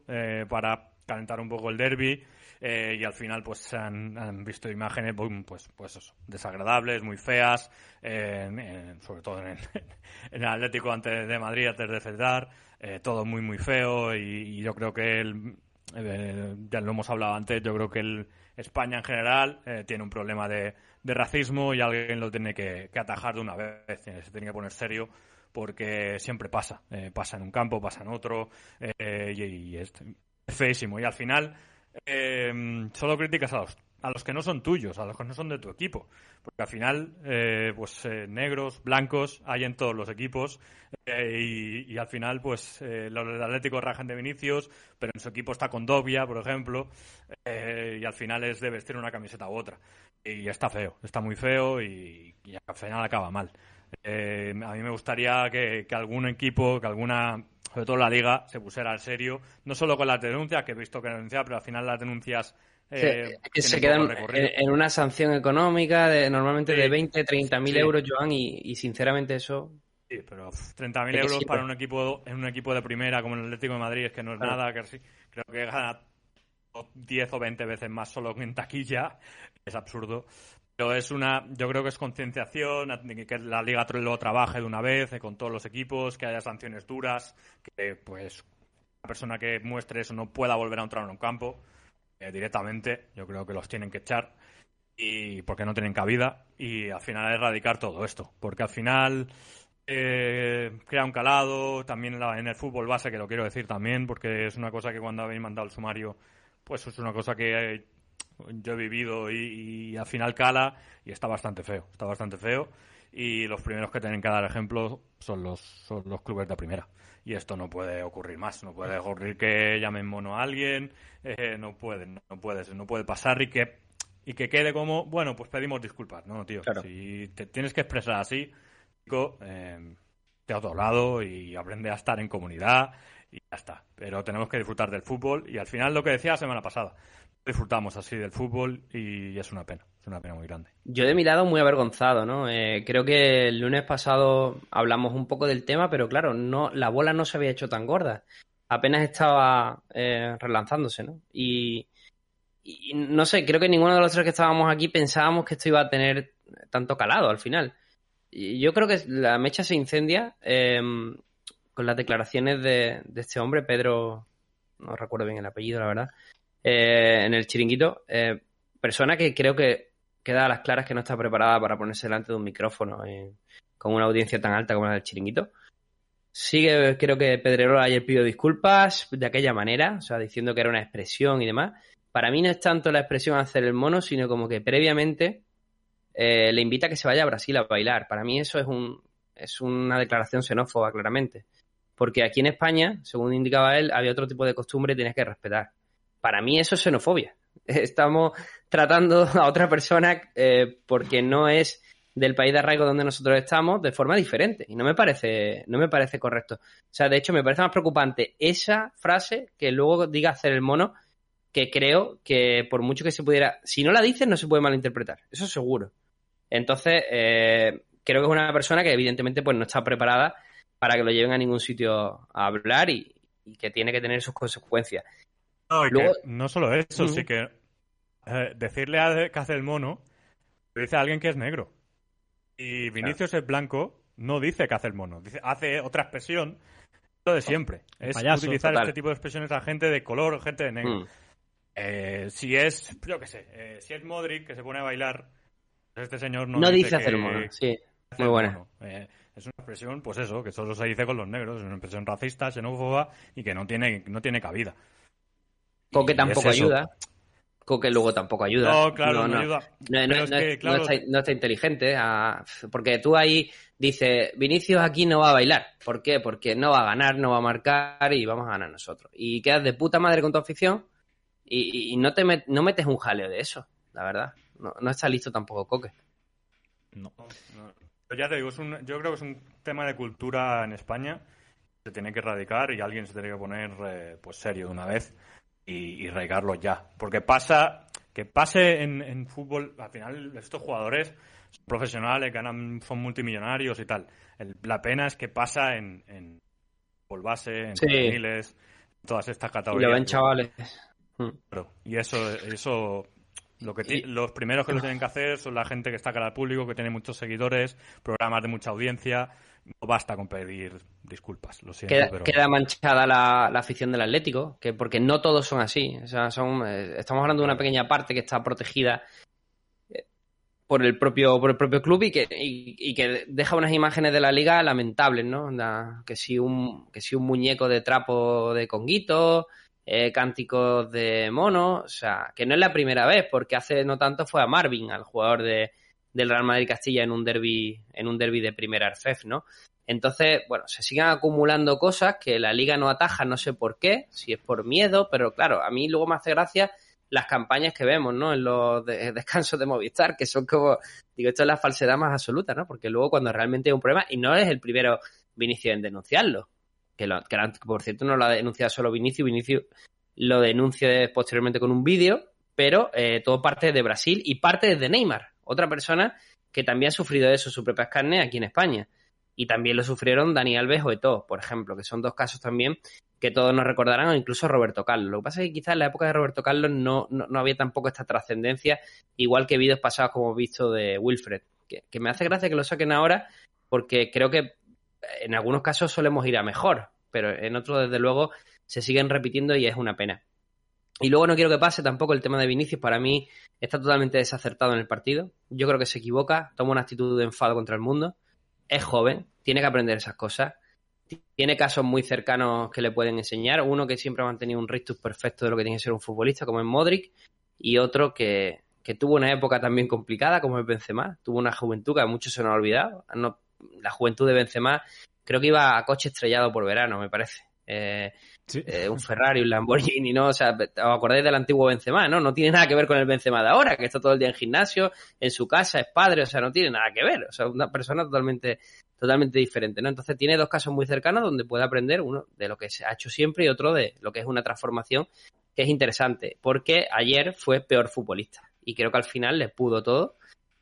para calentar un poco el derby eh, y al final pues han, visto imágenes pues, pues desagradables, muy feas, sobre todo en, el Atlético antes de Madrid, antes de Cedar, eh, todo muy muy feo y, yo creo que él, eh, ya lo hemos hablado antes, yo creo que el, España en general tiene un problema de, racismo y alguien lo tiene que, atajar de una vez, se tiene que poner serio porque siempre pasa, pasa en un campo, pasa en otro y, y es feísimo y al final. Eh, solo críticas a los, a los que no son tuyos, a los que no son de tu equipo. Porque al final, eh, pues eh, negros, blancos, hay en todos los equipos. Eh, y, al final, pues los del Atlético rajan de Vinicius, pero en su equipo está con Dobia, por ejemplo. y al final es de vestir una camiseta u otra. Y está feo, está muy feo y, al final acaba mal. a mí me gustaría que, que algún equipo, que alguna sobre todo la liga, se pusiera al serio, no solo con las denuncias, que he visto que denuncia, pero al final las denuncias... Eh, que se quedan en, una sanción económica de normalmente de 20, 30 mil euros, Joan, y, sinceramente eso... Sí, pero 30.000 euros para un equipo en un equipo de primera como el Atlético de Madrid es que no es nada, que creo que gana 10 o 20 veces más solo en taquilla, es absurdo. Pero es una, yo creo que es concienciación, que la Liga lo trabaje de una vez eh, con todos los equipos, que haya sanciones duras, que pues la persona que muestre eso no pueda volver a entrar en un campo eh, directamente. Yo creo que los tienen que echar y porque no tienen cabida y al final erradicar todo esto, porque al final eh, crea un calado también en, en, el fútbol base que lo quiero decir también porque es una cosa que cuando habéis mandado el sumario pues es una cosa que yo he vivido y, al final cala y está bastante feo, está bastante feo y los primeros que tienen que dar ejemplo son los, son los clubes de primera. Y esto no puede ocurrir más, no puede ocurrir que llamen mono a alguien, eh, no puede, no puede, no puede pasar y que, y que quede como, bueno, pues pedimos disculpas, no, tío, si te tienes que expresar así, eh, a otro lado y aprende a estar en comunidad y ya está. Pero tenemos que disfrutar del fútbol y al final lo que decía la semana pasada, disfrutamos así del fútbol y es una pena, una pena muy grande. Yo de mi lado muy avergonzado, ¿no? Eh, creo que el lunes pasado hablamos un poco del tema, pero claro, no, la bola no se había hecho tan gorda. Apenas estaba eh, relanzándose, ¿no? Y, no sé, creo que ninguno de los tres que estábamos aquí pensábamos que esto iba a tener tanto calado al final. Yo creo que la mecha se incendia eh, con las declaraciones de, este hombre, Pedro, no recuerdo bien el apellido, la verdad, eh, en el chiringuito. Persona que creo que queda a las claras que no está preparada para ponerse delante de un micrófono eh, con una audiencia tan alta como la del chiringuito. Sigue, creo que Pedrero ayer pidió disculpas de aquella manera, o sea, diciendo que era una expresión y demás. Para mí no es tanto la expresión hacer el mono, sino como que previamente eh, le invita a que se vaya a Brasil a bailar. Para mí eso es, un, es una declaración xenófoba, claramente. Porque aquí en España, según indicaba él, había otro tipo de costumbre y tienes que respetar. Para mí eso es xenofobia. Estamos tratando a otra persona eh, porque no es del país de arraigo donde nosotros estamos de forma diferente y no me parece no me parece correcto. O sea, de hecho me parece más preocupante esa frase que luego diga hacer el mono que creo que por mucho que se pudiera, si no la dices no se puede malinterpretar, eso seguro. Entonces, eh, creo que es una persona que evidentemente pues no está preparada para que lo lleven a ningún sitio a hablar y, y que tiene que tener sus consecuencias. No, Luego, no solo eso, uh -huh. sí que eh, decirle a que hace el mono, lo dice a alguien que es negro. Y Vinicius claro. es blanco, no dice que hace el mono, dice, hace otra expresión, lo de siempre. Es payaso, utilizar total. este tipo de expresiones a gente de color, gente de negro. Mm. Eh, si es, yo qué sé, eh, si es Modric que se pone a bailar, este señor no, no dice, dice hacer el mono, sí, muy buena. Eh, es una expresión, pues eso, que solo se dice con los negros, es una expresión racista, xenófoba y que no tiene, no tiene cabida. Coque tampoco ayuda. Coque luego tampoco ayuda. No, claro, no, no ayuda. No, no, es que, claro... está, no, está, inteligente. A... Porque tú ahí dices, Vinicius aquí no va a bailar. ¿Por qué? Porque no va a ganar, no va a marcar y vamos a ganar nosotros. Y quedas de puta madre con tu afición y, y no te met, no metes un jaleo de eso, la verdad. No, no está listo tampoco Coque. No, no. ya te digo, es un, yo creo que es un tema de cultura en España. Se tiene que erradicar y alguien se tiene que poner eh, pues serio de una vez y, y raigarlo ya. Porque pasa, que pase en, en, fútbol, al final estos jugadores son profesionales, ganan, son multimillonarios y tal. El, la pena es que pasa en, en fútbol base, en sí. juveniles, todas estas categorías. Y lo ven chavales. Claro, y eso, eso lo que y... los primeros que lo tienen que hacer son la gente que está cara al público, que tiene muchos seguidores, programas de mucha audiencia. No basta con pedir disculpas, lo siento. Queda, pero... queda manchada la, la, afición del Atlético, que porque no todos son así. O sea, son, eh, estamos hablando de una pequeña parte que está protegida eh, por el propio, por el propio club y que, y, y que deja unas imágenes de la liga lamentables, ¿no? La, que, si un, que si un muñeco de trapo de conguito, eh, cánticos de mono, o sea, que no es la primera vez, porque hace no tanto fue a Marvin, al jugador de, del Real Madrid Castilla en un derby, en un derby de primera Arfef, ¿no? Entonces, bueno, se siguen acumulando cosas que la liga no ataja, no sé por qué, si es por miedo, pero claro, a mí luego me hace gracia las campañas que vemos, ¿no? En los de descansos de Movistar, que son como, digo, esto es la falsedad más absoluta, ¿no? Porque luego cuando realmente hay un problema, y no es el primero Vinicio en denunciarlo, que, lo, que por cierto no lo ha denunciado solo Vinicio, Vinicio lo denuncia posteriormente con un vídeo, pero eh, todo parte de Brasil y parte desde Neymar, otra persona que también ha sufrido eso, sus propias carnes aquí en España. Y también lo sufrieron Dani Alves o Eto, por ejemplo, que son dos casos también que todos nos recordarán, o incluso Roberto Carlos. Lo que pasa es que quizás en la época de Roberto Carlos no, no, no había tampoco esta trascendencia, igual que vídeos pasados como visto de Wilfred, que, que me hace gracia que lo saquen ahora, porque creo que en algunos casos solemos ir a mejor, pero en otros, desde luego, se siguen repitiendo y es una pena. Y luego no quiero que pase tampoco el tema de Vinicius, para mí está totalmente desacertado en el partido. Yo creo que se equivoca, toma una actitud de enfado contra el mundo. Es joven, tiene que aprender esas cosas. Tiene casos muy cercanos que le pueden enseñar. Uno que siempre ha mantenido un rictus perfecto de lo que tiene que ser un futbolista, como es Modric, y otro que, que tuvo una época también complicada, como es Benzema. Tuvo una juventud que a muchos se nos ha olvidado. La juventud de Benzema creo que iba a coche estrellado por verano, me parece. Eh, eh, un Ferrari, un Lamborghini, ¿no? O sea, os acordáis del antiguo Benzema, ¿no? No tiene nada que ver con el Benzema de ahora, que está todo el día en gimnasio, en su casa, es padre, o sea, no tiene nada que ver. O sea, una persona totalmente totalmente diferente, ¿no? Entonces tiene dos casos muy cercanos donde puede aprender uno de lo que se ha hecho siempre y otro de lo que es una transformación que es interesante, porque ayer fue peor futbolista y creo que al final le pudo todo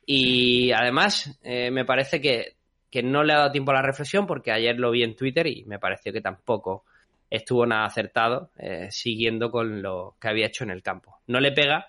y además eh, me parece que, que no le ha dado tiempo a la reflexión porque ayer lo vi en Twitter y me pareció que tampoco estuvo nada acertado eh, siguiendo con lo que había hecho en el campo. No le pega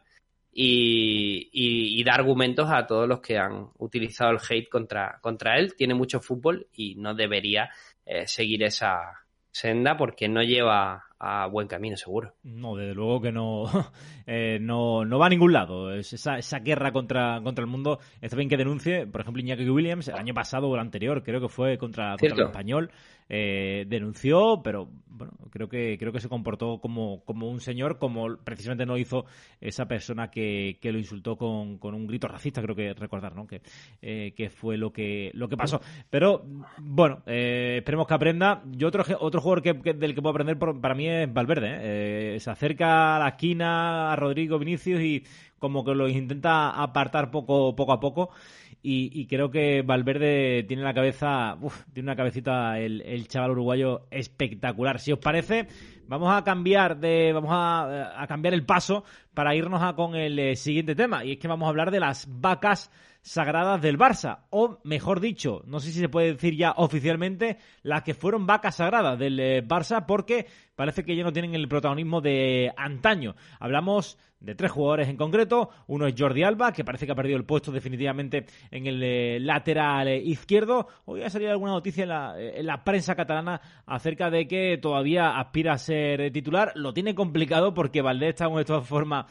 y, da argumentos a todos los que han utilizado el hate contra, contra él. Tiene mucho fútbol y no debería eh, seguir esa senda porque no lleva a buen camino, seguro. No, desde luego que no, eh, no, no, va a ningún lado. Es esa, esa guerra contra, contra el mundo. Está bien que denuncie, por ejemplo, Iñaki Williams, el año pasado o el anterior, creo que fue contra, contra el español, eh, denunció, pero bueno, creo que creo que se comportó como, como un señor, como precisamente no hizo esa persona que, que lo insultó con, con, un grito racista, creo que recordar, ¿no? Que, eh, que fue lo que lo que pasó. Pero bueno, eh, esperemos que aprenda. Yo otro otro jugador que, del que puedo aprender para mí es Valverde. se acerca a la esquina a Rodrigo Vinicius y como que lo intenta apartar poco poco a poco y, creo que Valverde tiene la cabeza, tiene una cabecita el, chaval uruguayo espectacular. Si os parece, vamos a cambiar de, vamos a, cambiar el paso para irnos a con el eh, siguiente tema y es que vamos a hablar de las vacas sagradas del Barça, o mejor dicho, no sé si se puede decir ya oficialmente, las que fueron vacas sagradas del eh, Barça, porque parece que ya no tienen el protagonismo de antaño. Hablamos de tres jugadores en concreto, uno es Jordi Alba, que parece que ha perdido el puesto definitivamente en el eh, lateral eh, izquierdo. Hoy ha salido alguna noticia en la, en la prensa catalana acerca de que todavía aspira a ser titular. Lo tiene complicado porque Valdés está en esta forma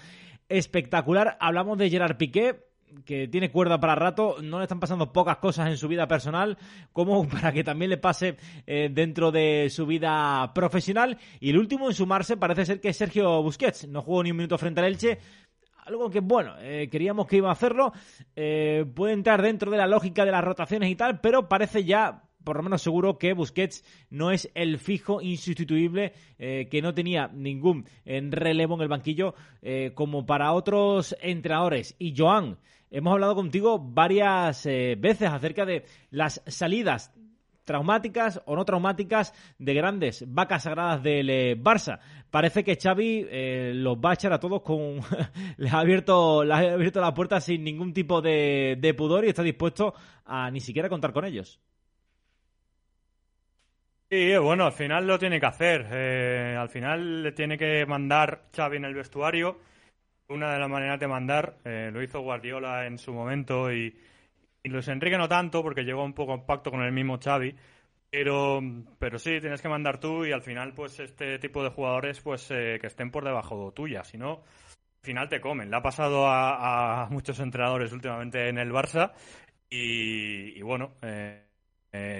espectacular. Hablamos de Gerard Piqué, que tiene cuerda para rato, no le están pasando pocas cosas en su vida personal como para que también le pase eh, dentro de su vida profesional. Y el último en sumarse parece ser que es Sergio Busquets. No jugó ni un minuto frente al Elche. Algo que, bueno, eh, queríamos que iba a hacerlo. Eh, puede entrar dentro de la lógica de las rotaciones y tal, pero parece ya por lo menos seguro que Busquets no es el fijo insustituible que no tenía ningún relevo en el banquillo como para otros entrenadores. Y Joan, hemos hablado contigo varias eh, veces acerca de las salidas traumáticas o no traumáticas de grandes vacas sagradas del eh, Barça. Parece que Xavi eh, los va a echar a todos con... les, ha abierto, les ha abierto la puerta sin ningún tipo de, de pudor y está dispuesto a ni siquiera contar con ellos. Sí, bueno, al final lo tiene que hacer. al final le tiene que mandar Xavi en el vestuario una de las maneras de mandar. Eh, lo hizo Guardiola en su momento y, y Luis Enrique no tanto porque llegó un poco en pacto con el mismo Xavi. Pero, pero sí, tienes que mandar tú y al final, pues este tipo de jugadores, pues eh, que estén por debajo tuya. Si no, al final te comen. Le ha pasado a, muchos entrenadores últimamente en el Barça y, bueno, eh,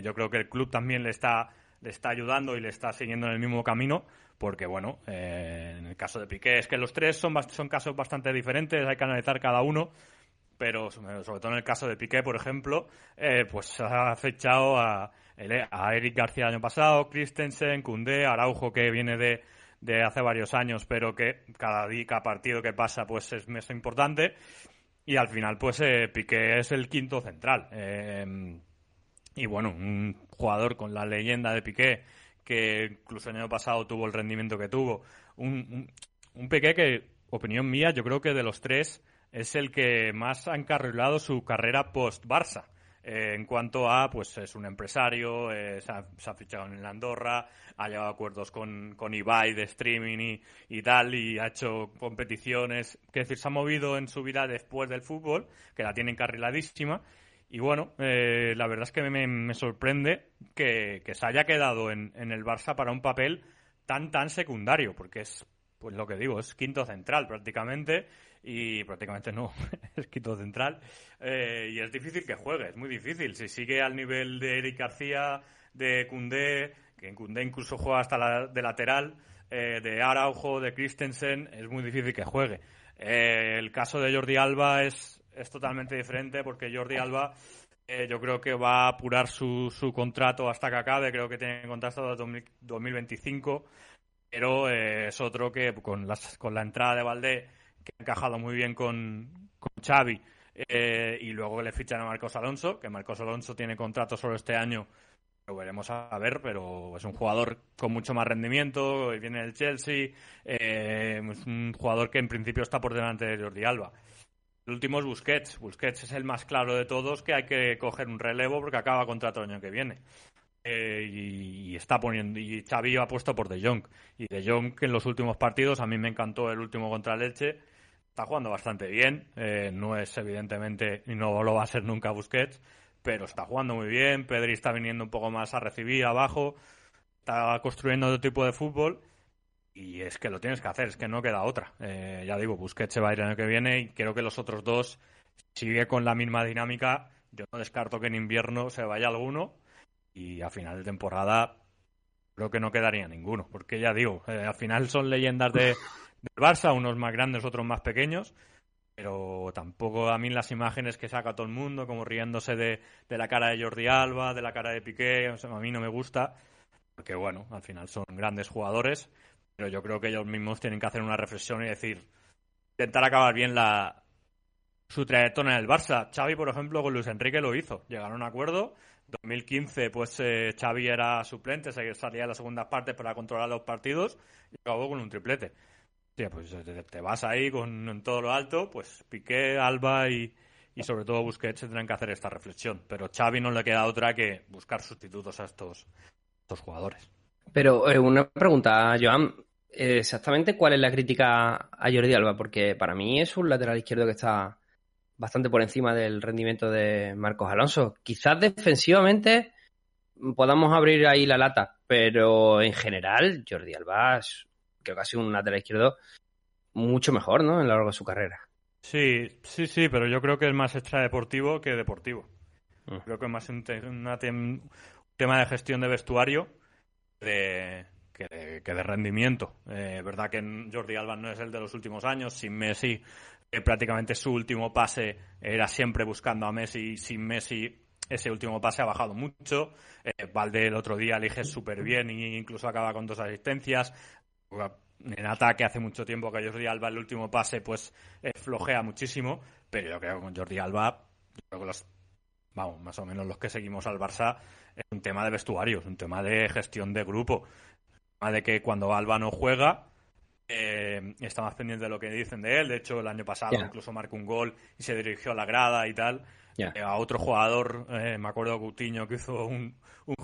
yo creo que el club también le está, le está ayudando y le está siguiendo en el mismo camino porque bueno, eh, caso de Piqué es que los tres son, son casos bastante diferentes, hay que analizar cada uno, pero sobre todo en el caso de Piqué, por ejemplo, eh, pues ha fechado a, a Eric García el año pasado, Christensen, Koundé, Araujo que viene de, de hace varios años, pero que cada día, cada partido que pasa pues es más importante y al final pues eh, Piqué es el quinto central. y bueno, un jugador con la leyenda de Piqué que incluso el año pasado tuvo el rendimiento que tuvo. Un, un, que, opinión mía, yo creo que de los tres es el que más ha encarrilado su carrera post-Barça. Eh, en cuanto a, pues es un empresario, eh, se, ha, fichado en la Andorra, ha llevado acuerdos con, con Ibai de streaming y, y, tal, y ha hecho competiciones, que decir, se ha movido en su vida después del fútbol, que la tiene encarriladísima, y bueno, eh, la verdad es que me, sorprende que, se haya quedado en, el Barça para un papel tan, tan secundario, porque es, pues lo que digo, es quinto central prácticamente, y prácticamente no, es quinto central, eh, y es difícil que juegue, es muy difícil. Si sigue al nivel de Eric García, de Cundé, que en Cundé incluso juega hasta la, de lateral, eh, de Araujo, de Christensen, es muy difícil que juegue. el caso de Jordi Alba es es totalmente diferente porque Jordi Alba eh, yo creo que va a apurar su, su contrato hasta que acabe, creo que tiene contrato hasta 2025, pero eh, es otro que con, las, con la entrada de Valdé, que ha encajado muy bien con, con Xavi, Eh, y luego le fichan a Marcos Alonso, que Marcos Alonso tiene contrato solo este año, lo veremos a ver, pero es un jugador con mucho más rendimiento, viene del Chelsea, eh, es un jugador que en principio está por delante de Jordi Alba. El último es Busquets. Busquets es el más claro de todos que hay que coger un relevo porque acaba contrato el año que viene. Eh, y, está poniendo y Xavi ha puesto por De Jong. Y De Jong que en los últimos partidos a mí me encantó el último contra Leche está jugando bastante bien. Eh, no es evidentemente y no lo va a ser nunca Busquets pero está jugando muy bien. Pedri está viniendo un poco más a recibir abajo. Está construyendo otro tipo de fútbol y es que lo tienes que hacer es que no queda otra. Eh, ya digo Busquets se va a ir el año que viene y creo que los otros dos sigue con la misma dinámica. Yo no descarto que en invierno se vaya alguno y a final de temporada creo que no quedaría ninguno, porque ya digo, eh, al final son leyendas de, del Barça, unos más grandes, otros más pequeños, pero tampoco a mí las imágenes que saca todo el mundo, como riéndose de, de la cara de Jordi Alba, de la cara de Piqué, a mí no me gusta, porque bueno, al final son grandes jugadores, pero yo creo que ellos mismos tienen que hacer una reflexión y decir, intentar acabar bien la su trayectoria en el Barça. Xavi, por ejemplo, con Luis Enrique lo hizo, llegaron a un acuerdo 2015, pues eh, Xavi era suplente, salía en las segundas partes para controlar los partidos y acabó con un triplete. pues te, vas ahí con en todo lo alto, pues Piqué, Alba y, sobre todo Busquets tendrán que hacer esta reflexión. Pero Xavi no le queda otra que buscar sustitutos a estos, estos jugadores. Pero eh, una pregunta, Joan. Exactamente cuál es la crítica a Jordi Alba, porque para mí es un lateral izquierdo que está bastante por encima del rendimiento de Marcos Alonso. Quizás defensivamente podamos abrir ahí la lata, pero en general Jordi Alba creo que ha sido un lateral izquierdo mucho mejor, ¿no? En lo largo de su carrera. Sí, sí, sí, pero yo creo que es más extradeportivo que deportivo. Mm. Creo que es más un, tema de gestión de vestuario que, de, rendimiento. Es eh, verdad que Jordi Alba no es el de los últimos años, sin Messi prácticamente su último pase era siempre buscando a Messi sin Messi ese último pase ha bajado mucho. Eh, Valde el otro día elige súper bien e incluso acaba con dos asistencias. En ataque hace mucho tiempo que Jordi Alba el último pase pues eh, flojea muchísimo, pero yo creo que con Jordi Alba, creo que los, vamos, más o menos los que seguimos al Barça, es un tema de vestuario, es un tema de gestión de grupo. De que cuando Alba no juega, eh, está más pendiente de lo que dicen de él. De hecho, el año pasado incluso marcó un gol y se dirigió a la grada y tal. Eh, a otro jugador, eh, me acuerdo Coutinho, que hizo un,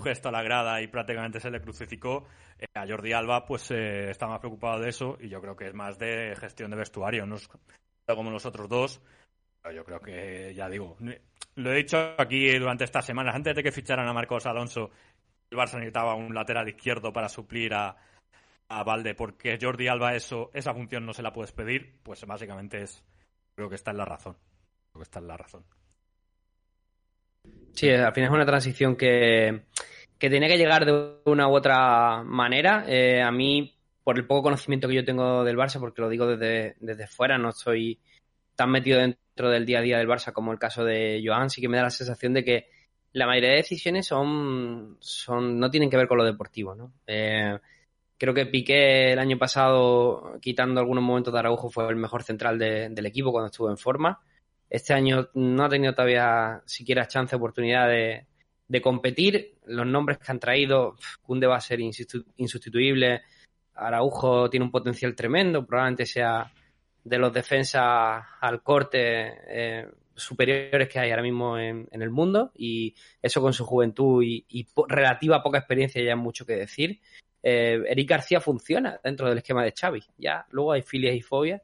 gesto a la grada y prácticamente se le crucificó. Eh, a Jordi Alba, pues está más preocupado de eso y yo creo que es más de gestión de vestuario, no es como los otros dos. Pero yo creo que, ya digo, lo he dicho aquí durante estas semanas, antes de que ficharan a Marcos Alonso, el Barça necesitaba un lateral izquierdo para suplir a, a Valde porque Jordi Alba eso, esa función no se la puedes pedir, pues básicamente es, creo que está en la razón. Creo que está en la razón. Sí, al final es una transición que, que tenía que llegar de una u otra manera. Eh, a mí, por el poco conocimiento que yo tengo del Barça, porque lo digo desde, desde fuera, no estoy tan metido dentro del día a día del Barça como el caso de Joan, sí que me da la sensación de que la mayoría de decisiones son, son no tienen que ver con lo deportivo, ¿no? Eh, Creo que Piqué el año pasado, quitando algunos momentos de Araujo, fue el mejor central del equipo cuando estuvo en forma. Este año no ha tenido todavía siquiera chance, oportunidad de, competir. Los nombres que han traído, Kunde va a ser insustituible. Araujo tiene un potencial tremendo, probablemente sea de los defensas al corte eh, superiores que hay ahora mismo en, el mundo y eso con su juventud y, relativa poca experiencia ya mucho que decir eh, Eric García funciona dentro del esquema de Xavi. Ya, luego hay filias y fobias.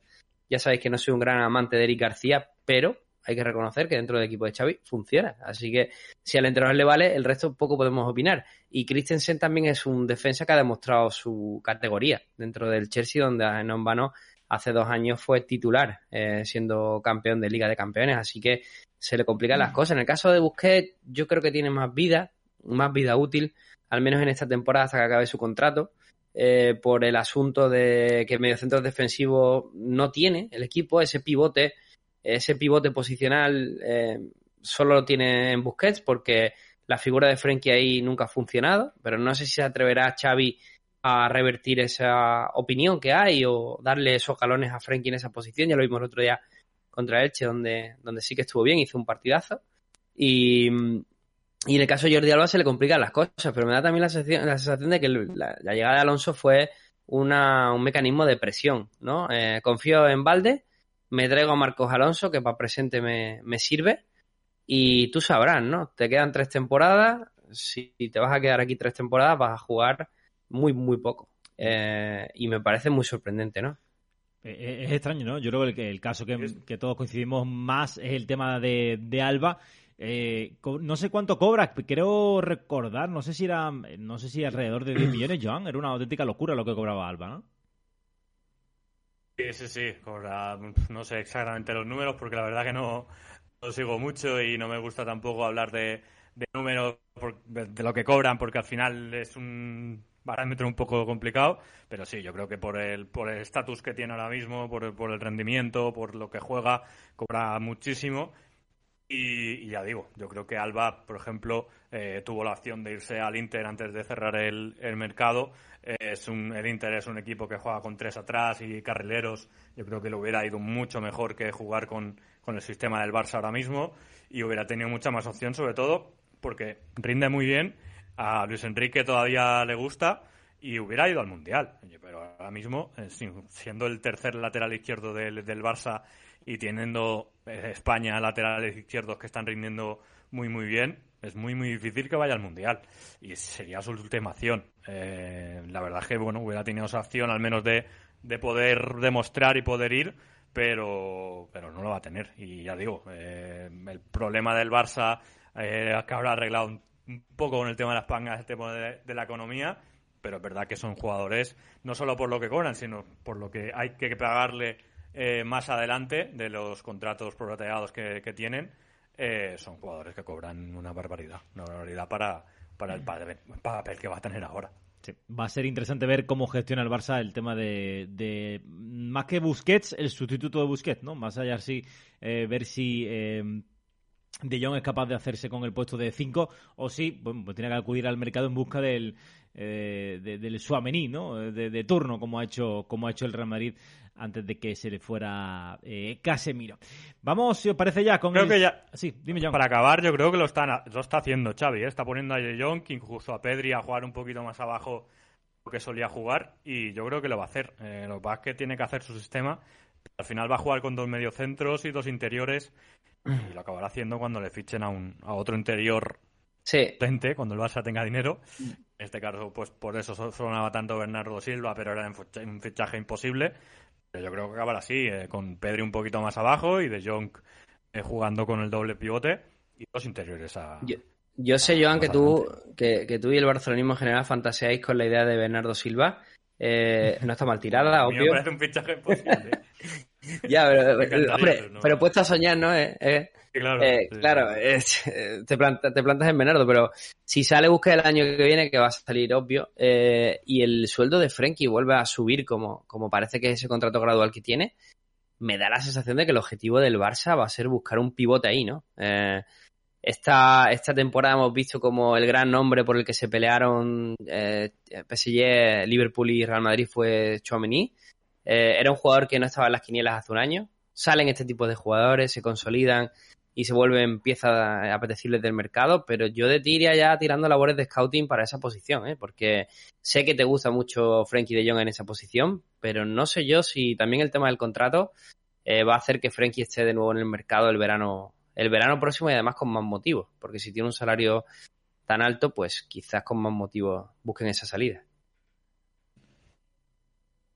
Ya sabéis que no soy un gran amante de Eric García, pero hay que reconocer que dentro del equipo de Xavi funciona. Así que si al entrenador le vale, el resto poco podemos opinar. Y Christensen también es un defensa que ha demostrado su categoría dentro del Chelsea, donde en vano hace dos años fue titular, eh, siendo campeón de Liga de Campeones. Así que se le complican las mm. cosas. En el caso de Busquets, yo creo que tiene más vida, más vida útil al menos en esta temporada hasta que acabe su contrato, eh, por el asunto de que mediocentro defensivo no tiene el equipo, ese pivote, ese pivote posicional eh, solo lo tiene en Busquets porque la figura de Frenkie ahí nunca ha funcionado, pero no sé si se atreverá Xavi a revertir esa opinión que hay o darle esos galones a Frenkie en esa posición. Ya lo vimos el otro día contra Elche, donde, donde sí que estuvo bien, hizo un partidazo. Y, y en el caso de Jordi Alba se le complican las cosas, pero me da también la sensación, la sensación de que la, llegada de Alonso fue una, un mecanismo de presión, ¿no? Eh, confío en Valde, me traigo a Marcos Alonso, que para presente me, me sirve, y tú sabrás, ¿no? Te quedan tres temporadas, si te vas a quedar aquí tres temporadas, vas a jugar muy, muy poco. Eh, y me parece muy sorprendente, ¿no? Eh, eh, es extraño, ¿no? Yo creo que el, caso que, todos coincidimos más es el tema de, de Alba. no sé cuánto cobra, creo recordar, no sé si era, no sé si alrededor de 10 millones, Joan, era una auténtica locura lo que cobraba Alba, ¿no? Sí, sí, sí, cobra, no sé exactamente los números porque la verdad que no, lo sigo mucho y no me gusta tampoco hablar de, de números de lo que cobran porque al final es un parámetro un poco complicado, pero sí, yo creo que por el por el estatus que tiene ahora mismo, por el, por el rendimiento, por lo que juega, cobra muchísimo. Y, ya digo, yo creo que Alba, por ejemplo, eh, tuvo la opción de irse al Inter antes de cerrar el, el mercado. Eh, es un, el Inter es un equipo que juega con tres atrás y carrileros. Yo creo que le hubiera ido mucho mejor que jugar con, con el sistema del Barça ahora mismo y hubiera tenido mucha más opción, sobre todo porque rinde muy bien a Luis Enrique todavía le gusta y hubiera ido al Mundial. Pero ahora mismo, eh, siendo el tercer lateral izquierdo del, del Barça y teniendo eh, España laterales izquierdos que están rindiendo muy, muy bien, es muy, muy difícil que vaya al Mundial. Y sería su última acción. Eh, la verdad es que, bueno, hubiera tenido esa opción al menos de, de poder demostrar y poder ir, pero, pero no lo va a tener. Y ya digo, el problema del Barça eh, que habrá arreglado un poco con el tema de las pangas, el tema de, la economía, pero es verdad que son jugadores no solo por lo que cobran, sino por lo que hay que pagarle eh, más adelante de los contratos prorrateados que, tienen. Eh, son jugadores que cobran una barbaridad, una barbaridad para, para el papel que va a tener ahora. va a ser interesante ver cómo gestiona el Barça el tema de, de más que Busquets, el sustituto de Busquets, ¿no? Más allá sí, eh, ver si de Jong es capaz de hacerse con el puesto de 5 o si pues tiene que acudir al mercado en busca del eh, del Suamení, ¿no? De, turno como ha hecho como ha hecho el Real Madrid antes de que se le fuera eh, Casemiro. Vamos, si os parece ya con creo que ya sí, dime John. Para acabar, yo creo que lo está lo está haciendo Xavi, ¿eh? está poniendo a De Jong, incluso a Pedri a jugar un poquito más abajo que solía jugar y yo creo que lo va a hacer. Eh, lo que pasa es que tiene que hacer su sistema. Al final va a jugar con dos mediocentros y dos interiores y lo acabará haciendo cuando le fichen a, un, a otro interior sí. potente, cuando el Barça tenga dinero. En este caso, pues por eso sonaba tanto Bernardo Silva, pero era un fichaje imposible. Pero yo creo que acabará así, eh, con Pedri un poquito más abajo y De Jong eh, jugando con el doble pivote y los interiores a... Yo, sé, Joan, que tú, que, que, tú y el barcelonismo en general fantaseáis con la idea de Bernardo Silva. Eh, no está mal tirada, obvio. Me parece un fichaje imposible. ya, pero, hombre, pero puesto a soñar, ¿no? Eh, eh, claro, eh, claro te, plantas, te plantas en Bernardo, pero si sale busca el año que viene, que va a salir obvio, y el sueldo de Frenkie vuelve a subir como, como parece que es ese contrato gradual que tiene, me da la sensación de que el objetivo del Barça va a ser buscar un pivote ahí, ¿no? Esta, esta temporada hemos visto como el gran nombre por el que se pelearon eh, PSG, Liverpool y Real Madrid fue Chouameni. Eh, era un jugador que no estaba en las quinielas hace un año. Salen este tipo de jugadores, se consolidan y se vuelven piezas apetecibles del mercado, pero yo de ti iría ya tirando labores de scouting para esa posición, ¿eh? porque sé que te gusta mucho Frankie de Jong en esa posición, pero no sé yo si también el tema del contrato eh, va a hacer que Frankie esté de nuevo en el mercado el verano el verano próximo y además con más motivos, porque si tiene un salario tan alto, pues quizás con más motivos busquen esa salida.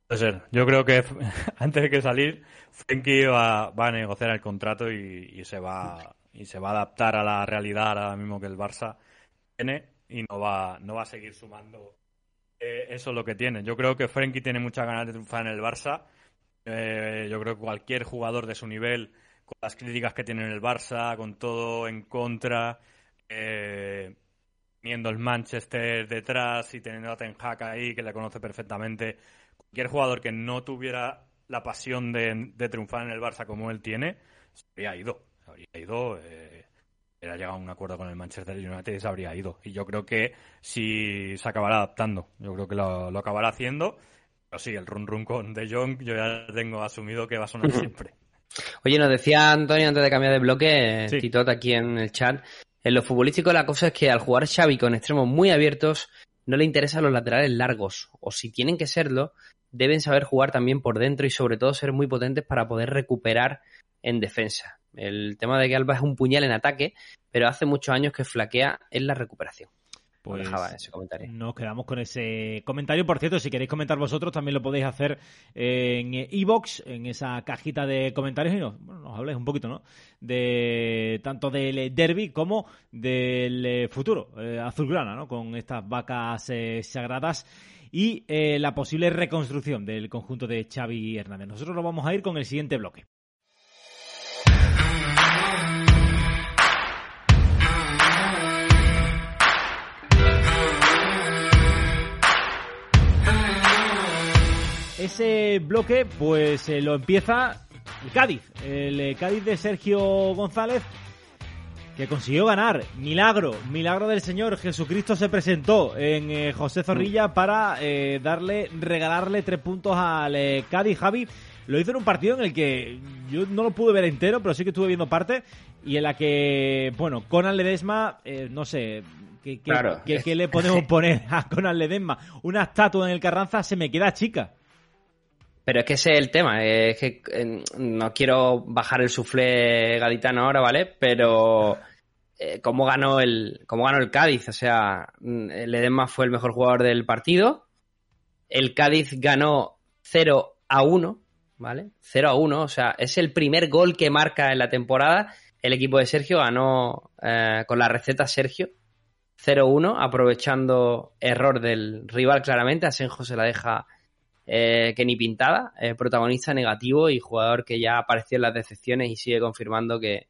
Puede ser. Yo creo que antes de que salir, Frenkie va, a negociar el contrato y, se va y se va a adaptar a la realidad ahora mismo que el Barça tiene y no va, no va a seguir sumando eh, eso es lo que tiene. Yo creo que Frenkie tiene muchas ganas de triunfar en el Barça. Eh, yo creo que cualquier jugador de su nivel con las críticas que tiene el Barça, con todo en contra, eh, teniendo el Manchester detrás y teniendo a Ten Hag ahí, que le conoce perfectamente. Cualquier jugador que no tuviera la pasión de, triunfar en el Barça como él tiene, se habría ido. Se habría ido. Eh, hubiera llegado a un acuerdo con el Manchester United y se habría ido. Y yo creo que si se acabará adaptando. Yo creo que lo, lo acabará haciendo. Pero sí, el run run con De Jong yo ya tengo asumido que va a sonar siempre. Oye, nos decía Antonio antes de cambiar de bloque, sí. Titot aquí en el chat, en lo futbolístico la cosa es que al jugar Xavi con extremos muy abiertos, no le interesan los laterales largos, o si tienen que serlo, deben saber jugar también por dentro y sobre todo ser muy potentes para poder recuperar en defensa. El tema de que Alba es un puñal en ataque, pero hace muchos años que flaquea en la recuperación. Pues ese comentario. Nos quedamos con ese comentario. Por cierto, si queréis comentar vosotros, también lo podéis hacer en iBox, en esa cajita de comentarios, y nos, bueno, nos habléis un poquito, ¿no? De tanto del derby como del eh, futuro eh, azulgrana, ¿no? Con estas vacas eh, sagradas y eh, la posible reconstrucción del conjunto de Xavi Hernández. Nosotros nos vamos a ir con el siguiente bloque. Ese bloque, pues eh, lo empieza el Cádiz, el eh, Cádiz de Sergio González, que consiguió ganar. Milagro, milagro del Señor. Jesucristo se presentó en eh, José Zorrilla para eh, darle, regalarle tres puntos al Cádiz. Javi lo hizo en un partido en el que yo no lo pude ver entero, pero sí que estuve viendo parte. Y en la que, bueno, Conan Ledesma, no sé, ¿qué, qué, le podemos poner a Conan Ledesma? Una estatua en el Carranza se me queda chica. Pero es que ese es el tema, es que no quiero bajar el suflé gaditano ahora, ¿vale? Pero eh, ¿cómo, ganó el, ¿cómo ganó el Cádiz? O sea, mm, el Edema fue el mejor jugador del partido, el Cádiz ganó 0 a 1, ¿vale? 0 a 1, o sea, es el primer gol que marca en la temporada. El equipo de Sergio ganó eh, con la receta Sergio 0-1, aprovechando error del rival claramente. Asenjo se la deja eh, que ni pintada, eh, protagonista negativo y jugador que ya apareció en las decepciones y sigue confirmando que,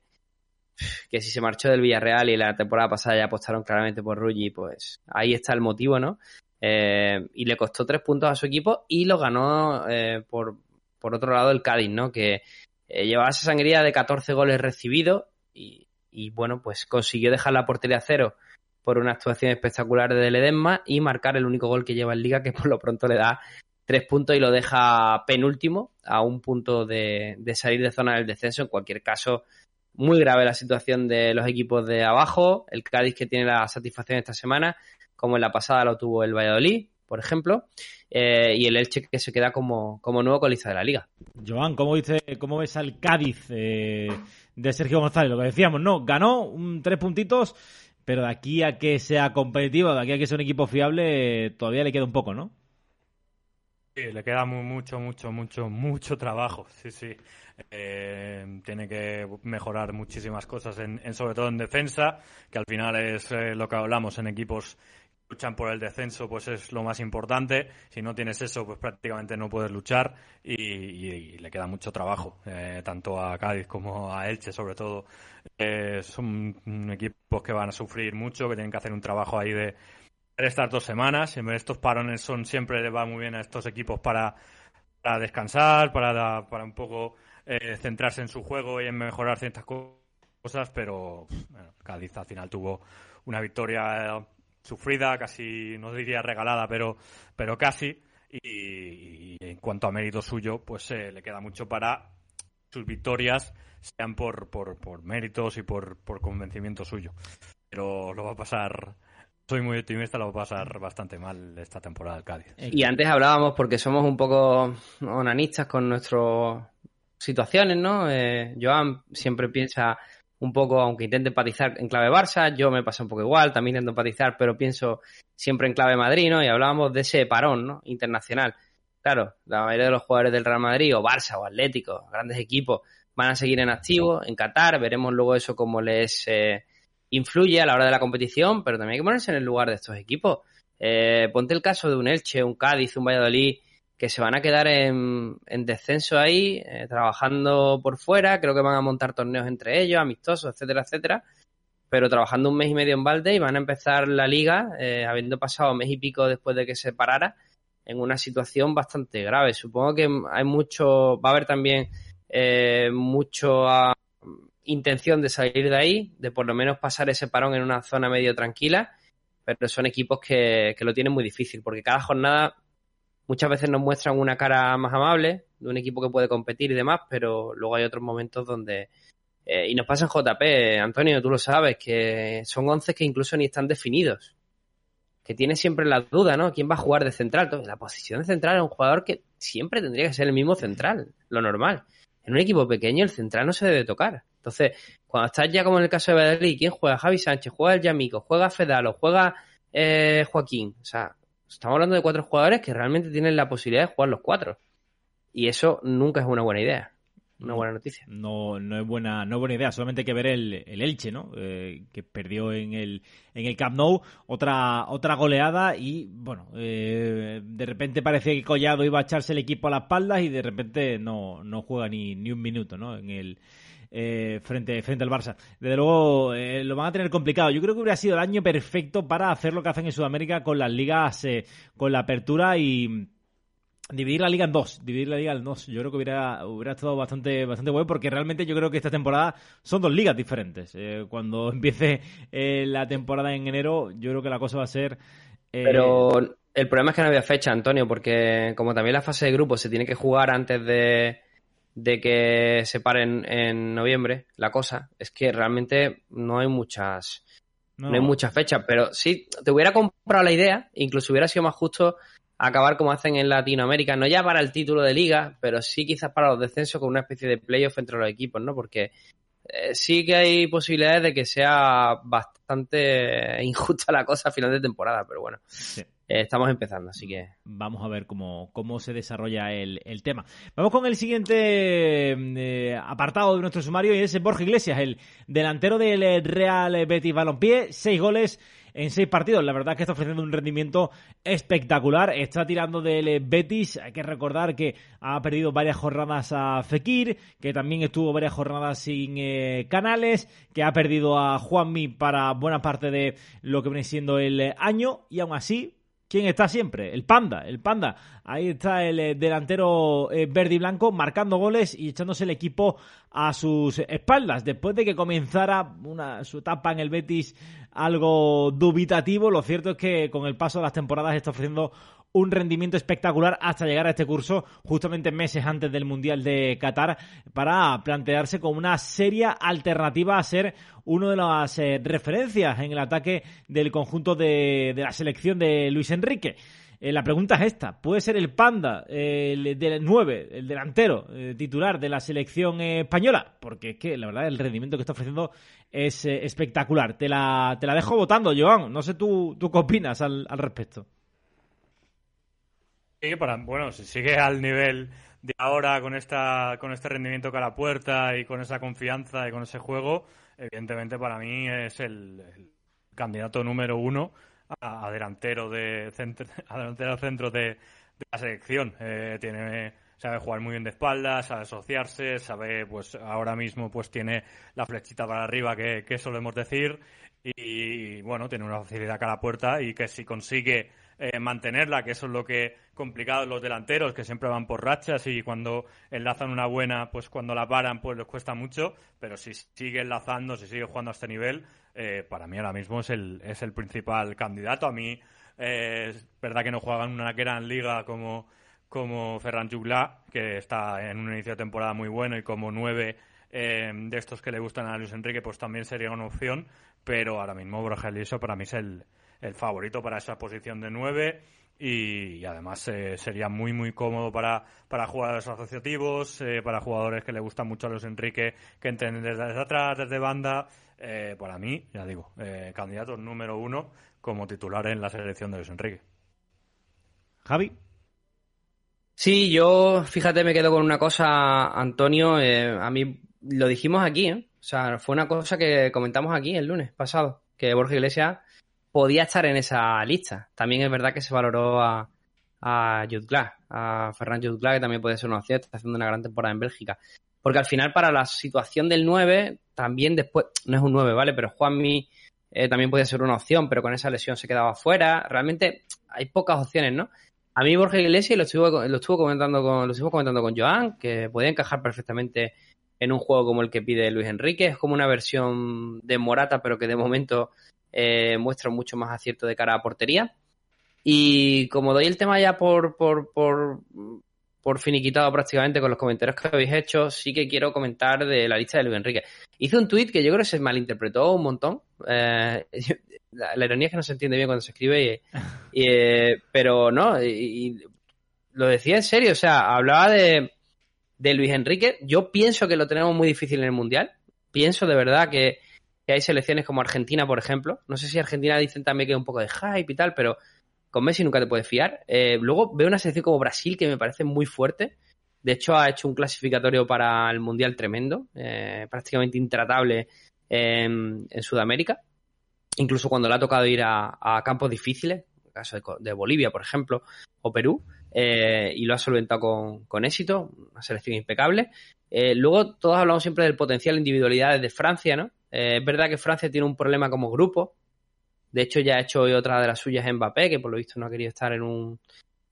que si se marchó del Villarreal y la temporada pasada ya apostaron claramente por Ruggi, pues ahí está el motivo, ¿no? Eh, y le costó tres puntos a su equipo y lo ganó por, por otro lado el Cádiz, ¿no? Que llevaba esa sangría de 14 goles recibidos y, y, bueno, pues consiguió dejar la portería a cero por una actuación espectacular de Ledesma y marcar el único gol que lleva en liga que por lo pronto le da tres puntos y lo deja penúltimo a un punto de, salir de zona del descenso. En cualquier caso, muy grave la situación de los equipos de abajo. El Cádiz que tiene la satisfacción esta semana, como en la pasada lo tuvo el Valladolid, por ejemplo, eh, y el Elche que se queda como, como nuevo colista de la liga. Joan, ¿cómo, dice, cómo ves al Cádiz eh, de Sergio González? Lo que decíamos, no, ganó un, tres puntitos, pero de aquí a que sea competitivo, de aquí a que sea un equipo fiable, todavía le queda un poco, ¿no? Sí, le queda mucho, mucho, mucho, mucho trabajo. Sí, sí. Eh, tiene que mejorar muchísimas cosas, en, sobre todo en defensa, que al final es eh, lo que hablamos en equipos que luchan por el descenso, pues es lo más importante. Si no tienes eso, pues prácticamente no puedes luchar y, le queda mucho trabajo, eh, tanto a Cádiz como a Elche, sobre todo. son equipos que van a sufrir mucho, que tienen que hacer un trabajo ahí de estas dos semanas. Estos parones son siempre le va muy bien a estos equipos para, para descansar, para, para un poco eh, centrarse en su juego y en mejorar ciertas cosas, pero bueno, Cádiz al final tuvo una victoria eh, sufrida, casi no diría regalada, pero, pero casi. Y, en cuanto a mérito suyo, pues eh, le queda mucho para sus victorias, sean por, por, por méritos y por, por convencimiento suyo. Pero lo va a pasar soy muy optimista, lo va a pasar bastante mal esta temporada del Cádiz. Y antes hablábamos porque somos un poco onanistas con nuestras situaciones, ¿no? Eh, Joan siempre piensa un poco, aunque intente empatizar en clave Barça, yo me pasa un poco igual, también intento empatizar, pero pienso siempre en clave Madrid, ¿no? Y hablábamos de ese parón, ¿no? Internacional. Claro, la mayoría de los jugadores del Real Madrid, o Barça, o Atlético, grandes equipos, van a seguir en activo en Qatar, veremos luego eso como les... Eh, influye a la hora de la competición, pero también hay que ponerse en el lugar de estos equipos. Eh, ponte el caso de un Elche, un Cádiz, un Valladolid, que se van a quedar en, descenso ahí, eh, trabajando por fuera, creo que van a montar torneos entre ellos, amistosos, etcétera, etcétera, pero trabajando un mes y medio en balde y van a empezar la liga, eh, habiendo pasado mes y pico después de que se parara, en una situación bastante grave. Supongo que hay mucho, va a haber también mucho intención de salir de ahí, de por lo menos pasar ese parón en una zona medio tranquila, pero son equipos que, lo tienen muy difícil, porque cada jornada muchas veces nos muestran una cara más amable de un equipo que puede competir y demás, pero luego hay otros momentos donde... Eh, y nos pasa en JP, Antonio, tú lo sabes, que son once que incluso ni están definidos. Que tiene siempre la duda, ¿no? ¿Quién va a jugar de central? La posición de central es un jugador que siempre tendría que ser el mismo central, lo normal. En un equipo pequeño el central no se debe tocar. Entonces, cuando estás ya como en el caso de Valladolid, ¿quién juega? Javi Sánchez, juega el Yamico, juega Fedalo, juega eh, Joaquín. O sea, estamos hablando de cuatro jugadores que realmente tienen la posibilidad de jugar los cuatro. Y eso nunca es una buena idea. Una buena noticia. No, no es buena, no es buena idea. Solamente hay que ver el, el Elche, ¿no? Eh, que perdió en el, en el Camp Nou otra, otra goleada y, bueno, eh, de repente parecía que Collado iba a echarse el equipo a las espaldas y de repente no, no juega ni, ni un minuto, ¿no? En el, eh, frente, frente al Barça. Desde luego eh, lo van a tener complicado. Yo creo que hubiera sido el año perfecto para hacer lo que hacen en Sudamérica con las ligas, eh, con la apertura y dividir la liga en dos, dividir la liga en dos. Yo creo que hubiera, hubiera estado bastante, bastante bueno porque realmente yo creo que esta temporada son dos ligas diferentes. Cuando empiece la temporada en enero, yo creo que la cosa va a ser... Pero el problema es que no había fecha, Antonio, porque como también la fase de grupo se tiene que jugar antes de, de que se paren en noviembre, la cosa es que realmente no hay muchas... No. no hay muchas fechas, pero sí, te hubiera comprado la idea, incluso hubiera sido más justo acabar como hacen en Latinoamérica, no ya para el título de liga, pero sí quizás para los descensos con una especie de playoff entre los equipos, ¿no? Porque eh, sí que hay posibilidades de que sea bastante injusta la cosa a final de temporada, pero bueno. Sí. Eh, estamos empezando, así que. Vamos a ver cómo, cómo se desarrolla el, el tema. Vamos con el siguiente eh, apartado de nuestro sumario y es Borja Iglesias, el delantero del Real Betis Balompié. Seis goles en seis partidos. La verdad es que está ofreciendo un rendimiento espectacular. Está tirando del Betis. Hay que recordar que ha perdido varias jornadas a Fekir, que también estuvo varias jornadas sin eh, Canales, que ha perdido a Juanmi para buena parte de lo que viene siendo el año y aún así ¿Quién está siempre? El Panda, el Panda. Ahí está el eh, delantero eh, verde y blanco marcando goles y echándose el equipo a sus espaldas. Después de que comenzara una, su etapa en el Betis algo dubitativo, lo cierto es que con el paso de las temporadas está ofreciendo un rendimiento espectacular hasta llegar a este curso, justamente meses antes del Mundial de Qatar, para plantearse como una seria alternativa a ser uno de las eh, referencias en el ataque del conjunto de, la selección de Luis Enrique. Eh, la pregunta es esta, ¿puede ser el Panda, el del 9, el delantero eh, titular de la selección española? Porque es que la verdad el rendimiento que está ofreciendo es espectacular. Te la, te la dejo votando, Joan. No sé tú, tú qué opinas al, al respecto. Para, bueno, si sigue al nivel de ahora con esta con este rendimiento cara a puerta y con esa confianza y con ese juego, evidentemente para mí es el, candidato número uno a, delantero de centro, a delantero centro de, la selección. Eh, tiene sabe jugar muy bien de espaldas, sabe asociarse, sabe, pues ahora mismo pues tiene la flechita para arriba que, que solemos decir y, bueno, tiene una facilidad cara a puerta y que si consigue eh, mantenerla, que eso es lo que complicado los delanteros, que siempre van por rachas y cuando enlazan una buena, pues cuando la paran, pues les cuesta mucho, pero si sigue enlazando, si sigue jugando a este nivel, eh, para mí ahora mismo es el, es el principal candidato. A mí eh, es verdad que no juegan una gran liga como, como Ferran Jugla, que está en un inicio de temporada muy bueno y como nueve eh, de estos que le gustan a Luis Enrique, pues también sería una opción, pero ahora mismo Borja Eliso para mí es el, el favorito para esa posición de nueve y, y además eh, sería muy muy cómodo para, para jugadores asociativos, eh, para jugadores que le gustan mucho a Luis Enrique, que entren desde, desde atrás, desde banda. Eh, para mí, ya digo, eh, candidato número uno como titular en la selección de Luis Enrique. Javi. Sí, yo, fíjate, me quedo con una cosa, Antonio. Eh, a mí lo dijimos aquí, ¿eh? O sea, fue una cosa que comentamos aquí el lunes pasado, que Borja Iglesias podía estar en esa lista. También es verdad que se valoró a, a Jutgla, a Ferran Jutgla, que también puede ser una opción, está haciendo una gran temporada en Bélgica. Porque al final, para la situación del 9, también después, no es un 9, ¿vale? Pero Juanmi eh, también podía ser una opción, pero con esa lesión se quedaba fuera. Realmente hay pocas opciones, ¿no? A mí Borja Iglesias lo lo estuvo comentando con, lo estuvo comentando con Joan, que podía encajar perfectamente en un juego como el que pide Luis Enrique. Es como una versión de Morata, pero que de momento eh, muestra mucho más acierto de cara a portería. Y como doy el tema ya por, por, por, por finiquitado prácticamente con los comentarios que habéis hecho, sí que quiero comentar de la lista de Luis Enrique. Hice un tuit que yo creo que se malinterpretó un montón. Eh, la, ironía es que no se entiende bien cuando se escribe, eh, pero no, lo decía en serio, o sea, hablaba de, de Luis Enrique. Yo pienso que lo tenemos muy difícil en el Mundial. Pienso de verdad que, que hay selecciones como Argentina, por ejemplo. No sé si Argentina dicen también que hay un poco de hype y tal, pero con Messi nunca te puedes fiar. Eh, luego veo una selección como Brasil que me parece muy fuerte. De hecho, ha hecho un clasificatorio para el Mundial tremendo, eh, prácticamente intratable en, Sudamérica. Incluso cuando le ha tocado ir a, campos difíciles, en el caso de, Bolivia, por ejemplo, o Perú, eh, y lo ha solventado con, con, éxito, una selección impecable. luego, todos hablamos siempre del potencial individualidades de Francia, ¿no? Es verdad que Francia tiene un problema como grupo, de hecho, ya ha hecho hoy otra de las suyas Mbappé, que por lo visto no ha querido estar en un,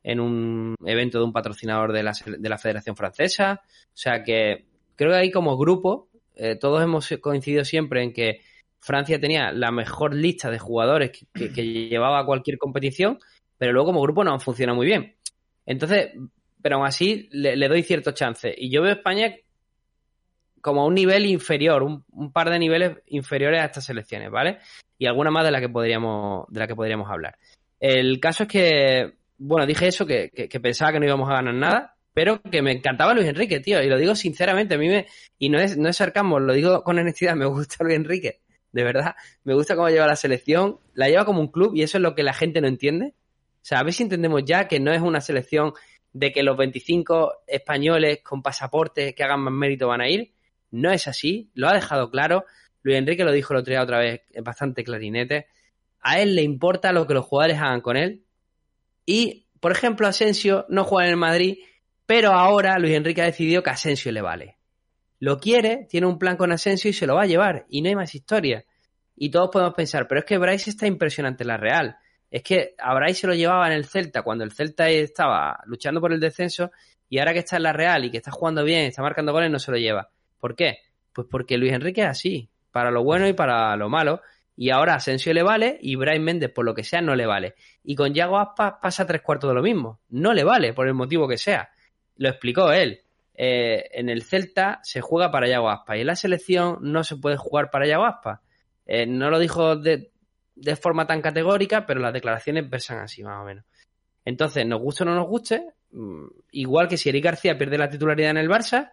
en un evento de un patrocinador de la, de la Federación Francesa. O sea que creo que ahí como grupo, eh, todos hemos coincidido siempre en que Francia tenía la mejor lista de jugadores que, llevaba a cualquier competición, pero luego como grupo no funciona muy bien. Entonces, pero aún así le, le doy cierto chance. Y yo veo a España como a un nivel inferior, un, par de niveles inferiores a estas selecciones, ¿vale? Y alguna más de la que podríamos, de la que podríamos hablar. El caso es que, bueno, dije eso, que, que, pensaba que no íbamos a ganar nada, pero que me encantaba Luis Enrique, tío, y lo digo sinceramente, a mí me, y no es, no es sarcasmo, lo digo con honestidad, me gusta Luis Enrique, de verdad, me gusta cómo lleva la selección, la lleva como un club y eso es lo que la gente no entiende. O sea, a ver si entendemos ya que no es una selección de que los 25 españoles con pasaporte que hagan más mérito van a ir, no es así, lo ha dejado claro. Luis Enrique lo dijo el otro día otra vez, bastante clarinete. A él le importa lo que los jugadores hagan con él. Y, por ejemplo, Asensio no juega en el Madrid, pero ahora Luis Enrique ha decidido que Asensio le vale. Lo quiere, tiene un plan con Asensio y se lo va a llevar. Y no hay más historia. Y todos podemos pensar, pero es que Bryce está impresionante en la Real. Es que a Bryce se lo llevaba en el Celta cuando el Celta estaba luchando por el descenso y ahora que está en la Real y que está jugando bien, está marcando goles, no se lo lleva. ¿Por qué? Pues porque Luis Enrique es así, para lo bueno y para lo malo. Y ahora Asensio le vale y Brian Méndez, por lo que sea, no le vale. Y con Yago Aspas pasa tres cuartos de lo mismo. No le vale, por el motivo que sea. Lo explicó él. Eh, en el Celta se juega para Yago Aspas y en la selección no se puede jugar para Yago Aspas. Eh, no lo dijo de, forma tan categórica, pero las declaraciones versan así, más o menos. Entonces, nos guste o no nos guste, mm, igual que si Eric García pierde la titularidad en el Barça,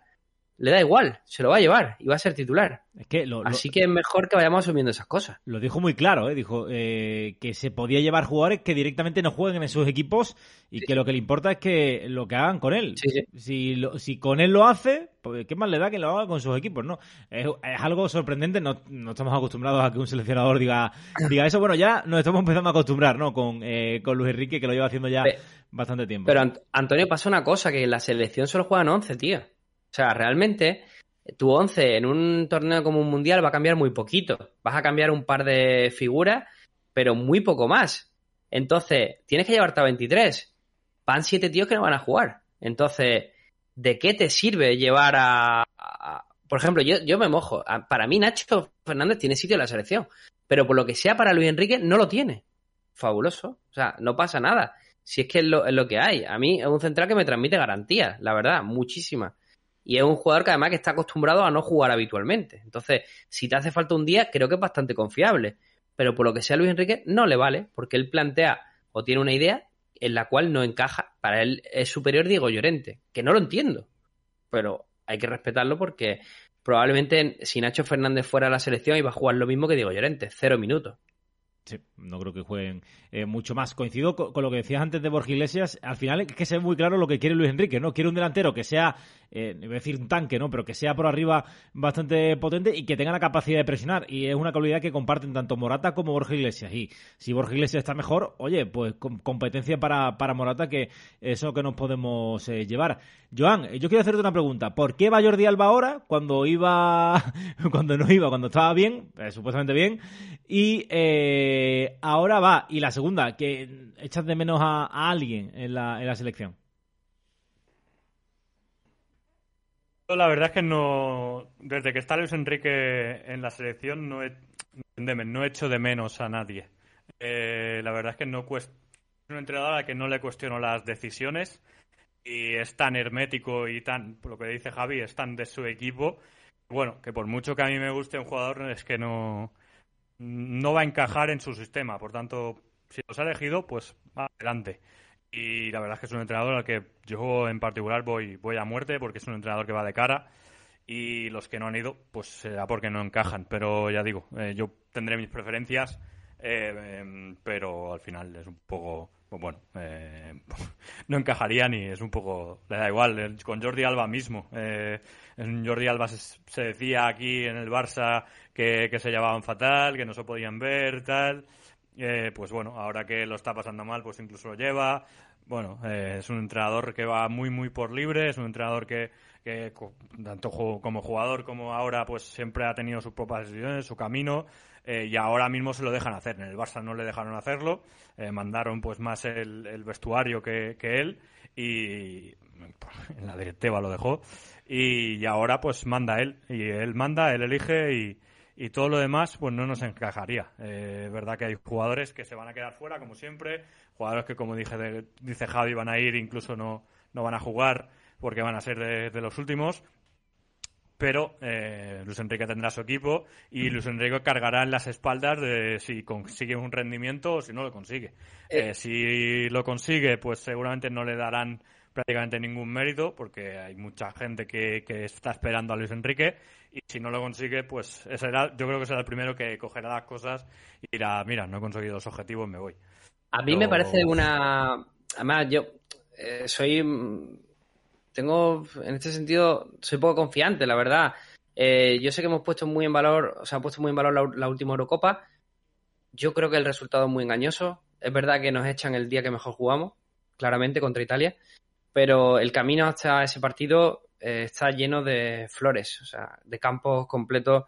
le da igual, se lo va a llevar y va a ser titular. Es que Así que es mejor que vayamos asumiendo esas cosas. Lo dijo muy claro, ¿eh? dijo eh, que se podía llevar jugadores que directamente no jueguen en sus equipos y que lo que le importa es que lo que hagan con él. si, si con él lo hace, pues qué más le da que lo haga con sus equipos, ¿no? Es, algo sorprendente, no, estamos acostumbrados a que un seleccionador diga, diga eso. Bueno, ya nos estamos empezando a acostumbrar, ¿no? Con, eh, con Luis Enrique, que lo lleva haciendo ya bastante tiempo. Pero Antonio, pasa una cosa, que en la selección solo juegan 11, tío. O sea, realmente tu 11 en un torneo como un mundial va a cambiar muy poquito. Vas a cambiar un par de figuras, pero muy poco más. Entonces, tienes que llevarte a 23. Van siete tíos que no van a jugar. Entonces, ¿de qué te sirve llevar a... por ejemplo, yo, yo me mojo. Para mí Nacho Fernández tiene sitio en la selección. Pero por lo que sea para Luis Enrique, no lo tiene. Fabuloso. O sea, no pasa nada. Si es que es lo, es lo que hay. A mí es un central que me transmite garantías, la verdad, muchísimas. Y es un jugador que además que está acostumbrado a no jugar habitualmente. Entonces, si te hace falta un día, creo que es bastante confiable. Pero por lo que sea Luis Enrique, no le vale, porque él plantea o tiene una idea en la cual no encaja. Para él es superior Diego Llorente, que no lo entiendo. Pero hay que respetarlo porque probablemente si Nacho Fernández fuera a la selección iba a jugar lo mismo que Diego Llorente, cero minutos. Sí, no creo que jueguen eh, mucho más. Coincido con, lo que decías antes de Borja Iglesias. Al final es que se ve muy claro lo que quiere Luis Enrique, ¿no? Quiere un delantero que sea, eh, voy a decir un tanque, ¿no? Pero que sea por arriba bastante potente y que tenga la capacidad de presionar. Y es una cualidad que comparten tanto Morata como Borja Iglesias. Y si Borja Iglesias está mejor, oye, pues competencia para, para Morata, que es lo que nos podemos eh, llevar. Joan, yo quiero hacerte una pregunta. ¿Por qué va Jordi Alba ahora cuando iba, cuando no iba, cuando estaba bien, supuestamente bien? Y ahora va. Y la segunda, que echas de menos a, alguien en la, en la selección. La verdad es que no. Desde que está Luis Enrique en la selección, no he, no he hecho de menos a nadie. Eh, la verdad es que no cuesta. un entrenador al que no le cuestiono las decisiones y es tan hermético y tan, lo que dice Javi, es tan de su equipo. Bueno, que por mucho que a mí me guste un jugador, es que no, no va a encajar en su sistema. Por tanto, si los ha elegido, pues adelante. Y la verdad es que es un entrenador al que yo en particular voy, voy a muerte porque es un entrenador que va de cara y los que no han ido, pues será porque no encajan. Pero ya digo, eh, yo tendré mis preferencias, eh, em, pero al final es un poco, bueno, eh, no encajaría ni es un poco, le da igual. Con Jordi Alba mismo, en Jordi Alba se, decía aquí en el Barça que, que se llevaban fatal, que no se podían ver, tal. Eh, pues bueno, ahora que lo está pasando mal, pues incluso lo lleva. Bueno, eh, es un entrenador que va muy, muy por libre, es un entrenador que, tanto como jugador como ahora, pues siempre ha tenido sus propias decisiones, su camino, eh, y ahora mismo se lo dejan hacer. En el Barça no le dejaron hacerlo, mandaron pues más el, vestuario que, él, y en la directiva lo dejó, y ahora pues manda él, y él manda, él elige, y y todo lo demás pues no nos encajaría. Eh, es verdad que hay jugadores que se van a quedar fuera, como siempre, jugadores que, como dije, dice Javi, van a ir, incluso no, no van a jugar porque van a ser de, los últimos. Pero eh, Luis Enrique tendrá su equipo y Luis Enrique cargará en las espaldas de si consigue un rendimiento o si no lo consigue. Eh, si lo consigue, pues seguramente no le darán prácticamente ningún mérito porque hay mucha gente que, que está esperando a Luis Enrique y si no lo consigue, pues será, yo creo que será el primero que cogerá las cosas y dirá, mira, no he conseguido los objetivos, me voy. A mí me parece una... Además, yo eh, soy... Tengo, en este sentido, soy poco confiante, la verdad. Eh, yo sé que hemos puesto muy en valor, o sea, ha puesto muy en valor la, última Eurocopa. Yo creo que el resultado es muy engañoso. Es verdad que nos echan el día que mejor jugamos, claramente, contra Italia. Pero el camino hasta ese partido eh, está lleno de flores, o sea, de campos completos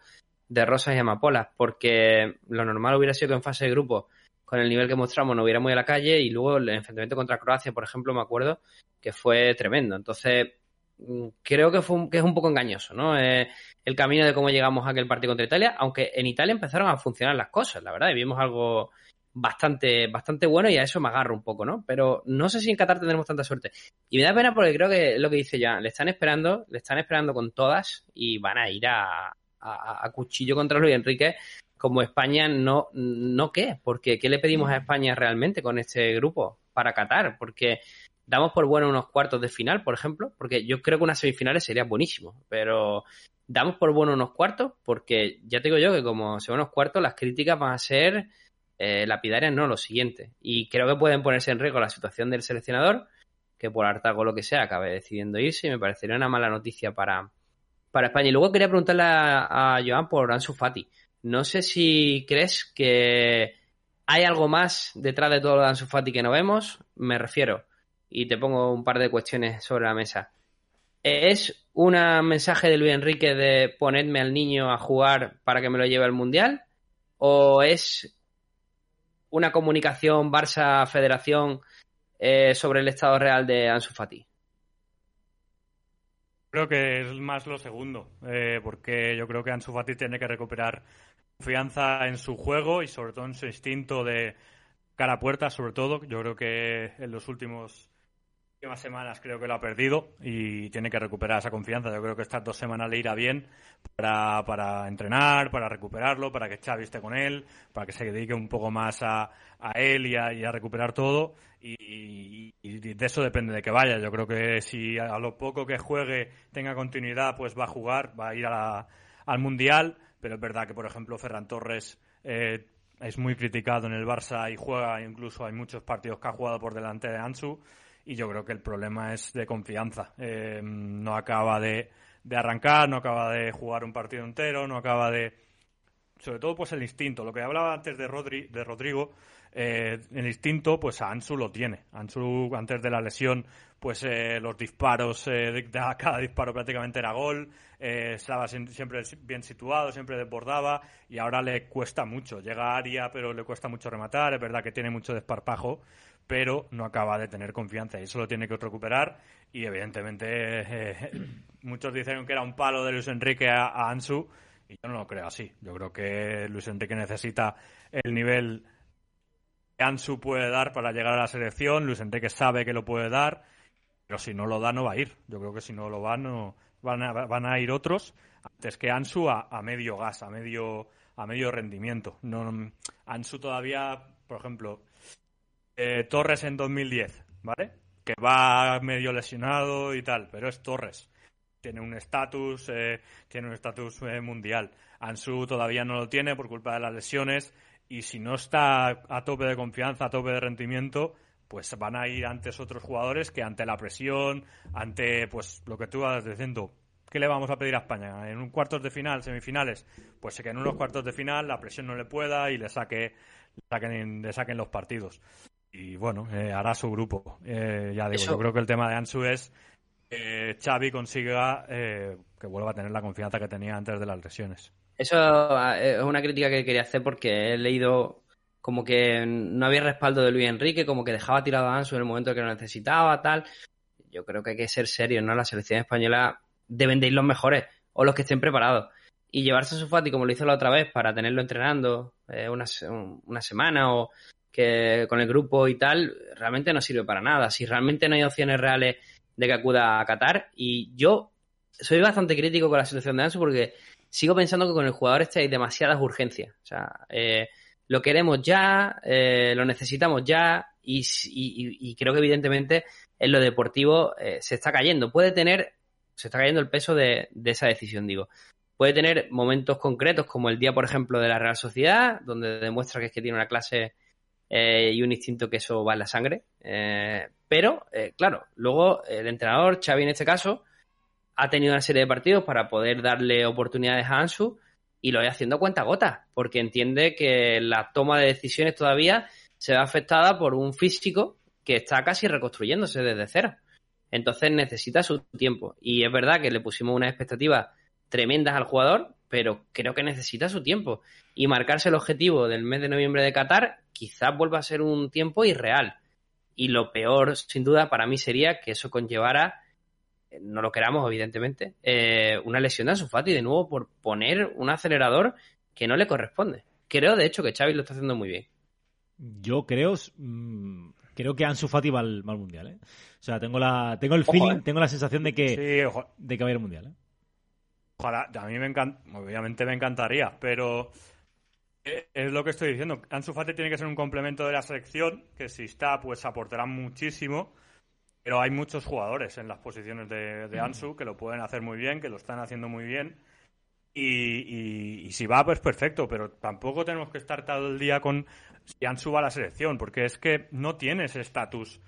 de rosas y amapolas, porque lo normal hubiera sido que en fase de grupo, con el nivel que mostramos, no hubiéramos ido a la calle y luego el enfrentamiento contra Croacia, por ejemplo, me acuerdo que fue tremendo. Entonces, mm, creo que, fue que es un poco engañoso, ¿no? Eh, el camino de cómo llegamos a aquel partido contra Italia, aunque en Italia empezaron a funcionar las cosas, la verdad, y vimos algo bastante, bastante bueno y a eso me agarro un poco, ¿no? Pero no sé si en Qatar tendremos tanta suerte. Y me da pena porque creo que lo que dice ya, le están esperando, le están esperando con todas y van a ir a, a, cuchillo contra Luis Enrique como España no, no qué, porque ¿qué le pedimos a España realmente con este grupo para Qatar? Porque damos por bueno unos cuartos de final, por ejemplo, porque yo creo que unas semifinales sería buenísimo, pero damos por bueno unos cuartos porque ya te digo yo que como son unos cuartos las críticas van a ser eh, lapidarias no, lo siguiente. Y creo que pueden ponerse en riesgo la situación del seleccionador, que por hartago lo que sea acabe decidiendo irse, y me parecería una mala noticia para, para España. Y luego quería preguntarle a, Joan por Ansu Fati. No sé si crees que hay algo más detrás de todo lo de Ansu Fati que no vemos. Me refiero, y te pongo un par de cuestiones sobre la mesa. ¿Es un mensaje de Luis Enrique de ponerme al niño a jugar para que me lo lleve al Mundial? ¿O es una comunicación Barça-Federación eh, sobre el estado real de Ansu Fati? Creo que es más lo segundo, eh, porque yo creo que Ansu Fati tiene que recuperar confianza en su juego y sobre todo en su instinto de cara a puerta, sobre todo. Yo creo que en los últimos últimas semanas creo que lo ha perdido y tiene que recuperar esa confianza. Yo creo que estas dos semanas le irá bien para, para entrenar, para recuperarlo, para que Xavi esté con él, para que se dedique un poco más a, a él y a, recuperar todo. Y, de eso depende de que vaya. Yo creo que si a lo poco que juegue tenga continuidad, pues va a jugar, va a ir al Mundial. Pero es verdad que, por ejemplo, Ferran Torres eh, es muy criticado en el Barça y juega, incluso hay muchos partidos que ha jugado por delante de Ansu y yo creo que el problema es de confianza. Eh, no acaba de, de, arrancar, no acaba de jugar un partido entero, no acaba de... Sobre todo pues el instinto. Lo que hablaba antes de, Rodri, de Rodrigo, eh, el instinto pues Ansu lo tiene. Ansu antes de la lesión pues eh, los disparos, de, cada disparo prácticamente era gol, estaba siempre bien situado, siempre desbordaba y ahora le cuesta mucho. Llega a área pero le cuesta mucho rematar, es verdad que tiene mucho desparpajo pero no acaba de tener confianza y eso lo tiene que recuperar y evidentemente eh, muchos dicen que era un palo de Luis Enrique a, Ansu y yo no lo creo así. Yo creo que Luis Enrique necesita el nivel Ansu puede dar para llegar a la selección. Luis Enrique sabe que lo puede dar, pero si no lo da, no va a ir. Yo creo que si no lo va, no, van, a, van a ir otros antes que Ansu a, medio gas, a medio, a medio rendimiento. No, Ansu todavía, por ejemplo, eh, Torres en 2010, ¿vale? Que va medio lesionado y tal, pero es Torres. Tiene un estatus, eh, tiene un estatus eh, mundial. Ansu todavía no lo tiene por culpa de las lesiones y si no está a tope de confianza, a tope de rendimiento, pues van a ir antes otros jugadores que ante la presión, ante pues lo que tú vas diciendo, ¿qué le vamos a pedir a España? ¿En un cuartos de final, semifinales? Pues que en unos cuartos de final la presión no le pueda y le saque le saquen, le saquen los partidos. Y bueno, eh, hará su grupo. Eh, ya digo, yo creo que el tema de Ansu es que Xavi consiga eh, que vuelva a tener la confianza que tenía antes de las lesiones. Eso ah, es una crítica que quería hacer porque he leído como que no había respaldo de Luis Enrique, como que dejaba tirado a Ansu en el momento que lo necesitaba, tal. Yo creo que hay que ser serio, ¿no? La selección española deben de ir los mejores o los que estén preparados. Y llevarse a Sufati como lo hizo la otra vez para tenerlo entrenando eh, una, una semana o que con el grupo y tal, realmente no sirve para nada. Si realmente no hay opciones reales de que acuda a Qatar, y yo soy bastante crítico con la selección de Ansu porque sigo pensando que con el jugador este hay demasiadas urgencias. O sea, eh, lo queremos ya, eh, lo necesitamos ya y, creo que evidentemente en lo deportivo eh, se está cayendo. Puede tener, se está cayendo el peso de, esa decisión, digo. Puede tener momentos concretos como el día, por ejemplo, de la Real Sociedad, donde demuestra que es que tiene una clase y un instinto que eso va en la sangre. pero, claro, luego el entrenador, Xavi en este caso, ha tenido una serie de partidos para poder darle oportunidades a Ansu y lo va haciendo cuenta gota, porque entiende que la toma de decisiones todavía se ve afectada por un físico que está casi reconstruyéndose desde cero. Entonces necesita su tiempo. Y es verdad que le pusimos unas expectativas tremendas al jugador, pero creo que necesita su tiempo. Y marcarse el objetivo del mes de noviembre de Qatar quizás vuelva a ser un tiempo irreal. Y lo peor, sin duda, para mí sería que eso conllevara no lo queramos, evidentemente, eh, una lesión de Ansu de nuevo por poner un acelerador que no le corresponde. Creo, de hecho, que Xavi lo está haciendo muy bien. Yo creo, mm, creo que Ansu Fati va al, mundial, ¿eh? O sea, tengo la, tengo el feeling, eh. tengo la sensación de que, de que va a ir al mundial, ¿eh? Ojalá, a mí me encanta, obviamente me encantaría, pero es lo que estoy diciendo. Ansu Fati tiene que ser un complemento de la selección, que si está, pues aportará muchísimo pero hay muchos jugadores en las posiciones de, de, Ansu que lo pueden hacer muy bien, que lo están haciendo muy bien. Y, y, si va, pues perfecto, pero tampoco tenemos que estar todo el día con si Ansu va a la selección, porque es que no tiene ese estatus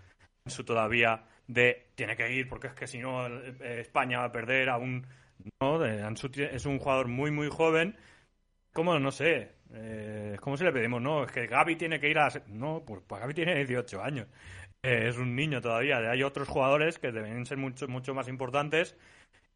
Ansu todavía de tiene que ir, porque es que si no eh, España va a perder a un... No, Ansu es un jugador muy, muy joven. ¿Cómo? No sé. Eh, ¿Cómo se le pedimos? No, es que Gaby tiene que ir a... No, pues, pues Gaby tiene 18 años es un niño todavía. Hay otros jugadores que deben ser mucho, mucho más importantes.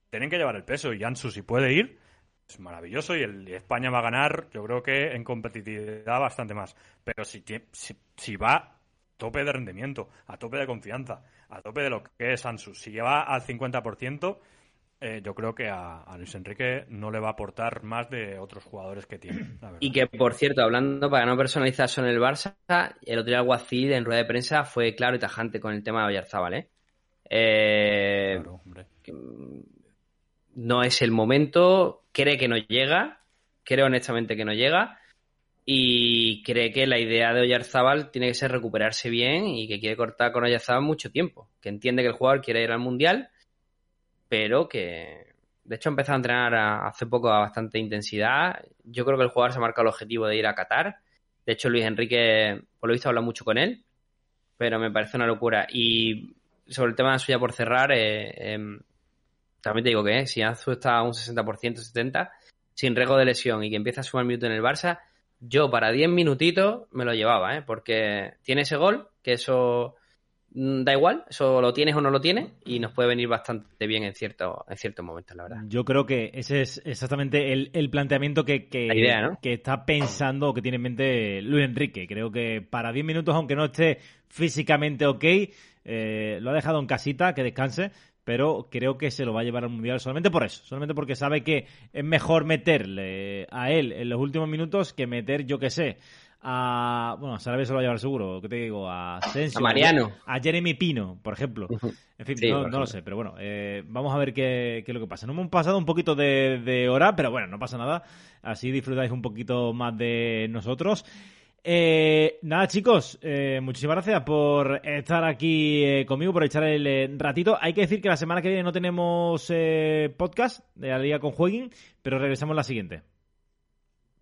Tienen que llevar el peso y Ansu, si puede ir, es maravilloso y, el, España va a ganar, yo creo que en competitividad bastante más. Pero si, si, si va a tope de rendimiento, a tope de confianza, a tope de lo que es Ansu, si lleva al 50%, eh, yo creo que a, Luis Enrique no le va a aportar más de otros jugadores que tiene. y que, por cierto, hablando para no personalizar en el Barça, el otro día Guacil en rueda de prensa fue claro y tajante con el tema de Oyarzábal, ¿eh? eh mm, no es el momento, cree que no llega, cree honestamente que no llega y cree que la idea de Oyarzábal tiene que ser recuperarse bien y que quiere cortar con Oyarzábal mucho tiempo, que entiende que el jugador quiere ir al Mundial pero que de hecho ha empezado a entrenar hace poco a bastante intensidad. Yo creo que el jugador se ha marcado el objetivo de ir a Qatar. De hecho, Luis Enrique, por lo visto, habla mucho con él, pero me parece una locura. Y sobre el tema de suya por cerrar, eh, em, también te digo que eh, si Anzu está a un 60%, 70%, sin riesgo de lesión y que empieza a sumar minuto en el Barça, yo para 10 minutitos me lo llevaba, ¿eh? porque tiene ese gol, que eso da igual, eso lo tienes o no lo tienes y nos puede venir bastante bien en, cierto, en ciertos momentos, la verdad. Yo creo que ese es exactamente el, planteamiento que, que, que está pensando o que tiene en mente Luis Enrique. Creo que para 10 minutos, aunque no esté físicamente ok, eh, lo ha dejado en casita, que descanse, pero creo que se lo va a llevar al Mundial solamente por eso, solamente porque sabe que es mejor meterle a él en los últimos minutos que meter, yo que sé, a. Bueno, Sarabia se lo va a llevar seguro. ¿Qué te digo? A Sensio. A Mariano. A Jeremy Pino, por ejemplo. En fin, Sí, no, lo sé, pero bueno, eh, vamos a ver qué, qué es lo que pasa. No hemos pasado un poquito de, de hora, pero bueno, no pasa nada. Así disfrutáis un poquito más de nosotros. Eh, nada, chicos, eh, muchísimas gracias por estar aquí eh, conmigo, por echar el ratito. Hay que decir que la semana que viene no tenemos podcast de la Liga con Jueguin, pero regresamos la siguiente.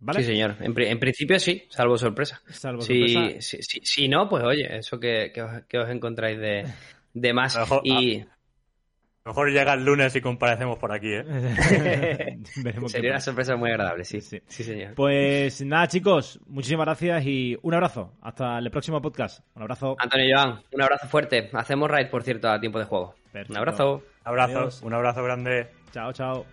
¿Vale? Sí, señor. En, pri- en principio sí, salvo sorpresa. Salvo Si, sorpresa. si, si- si no, pues oye, eso que, que os, que os encontráis de, de más. A lo mejor- Y A mejor llega el lunes y comparecemos por aquí, ¿eh? Sería una sorpresa muy agradable, sí. Sí. Sí, señor. Pues nada, chicos, muchísimas gracias y un abrazo. Hasta el próximo podcast. Un abrazo. Antonio Joan, un abrazo fuerte. Hacemos raid, por cierto, a tiempo de juego. Perfecto. Un abrazo. Abrazo, Adiós. un abrazo grande. Chao, chao.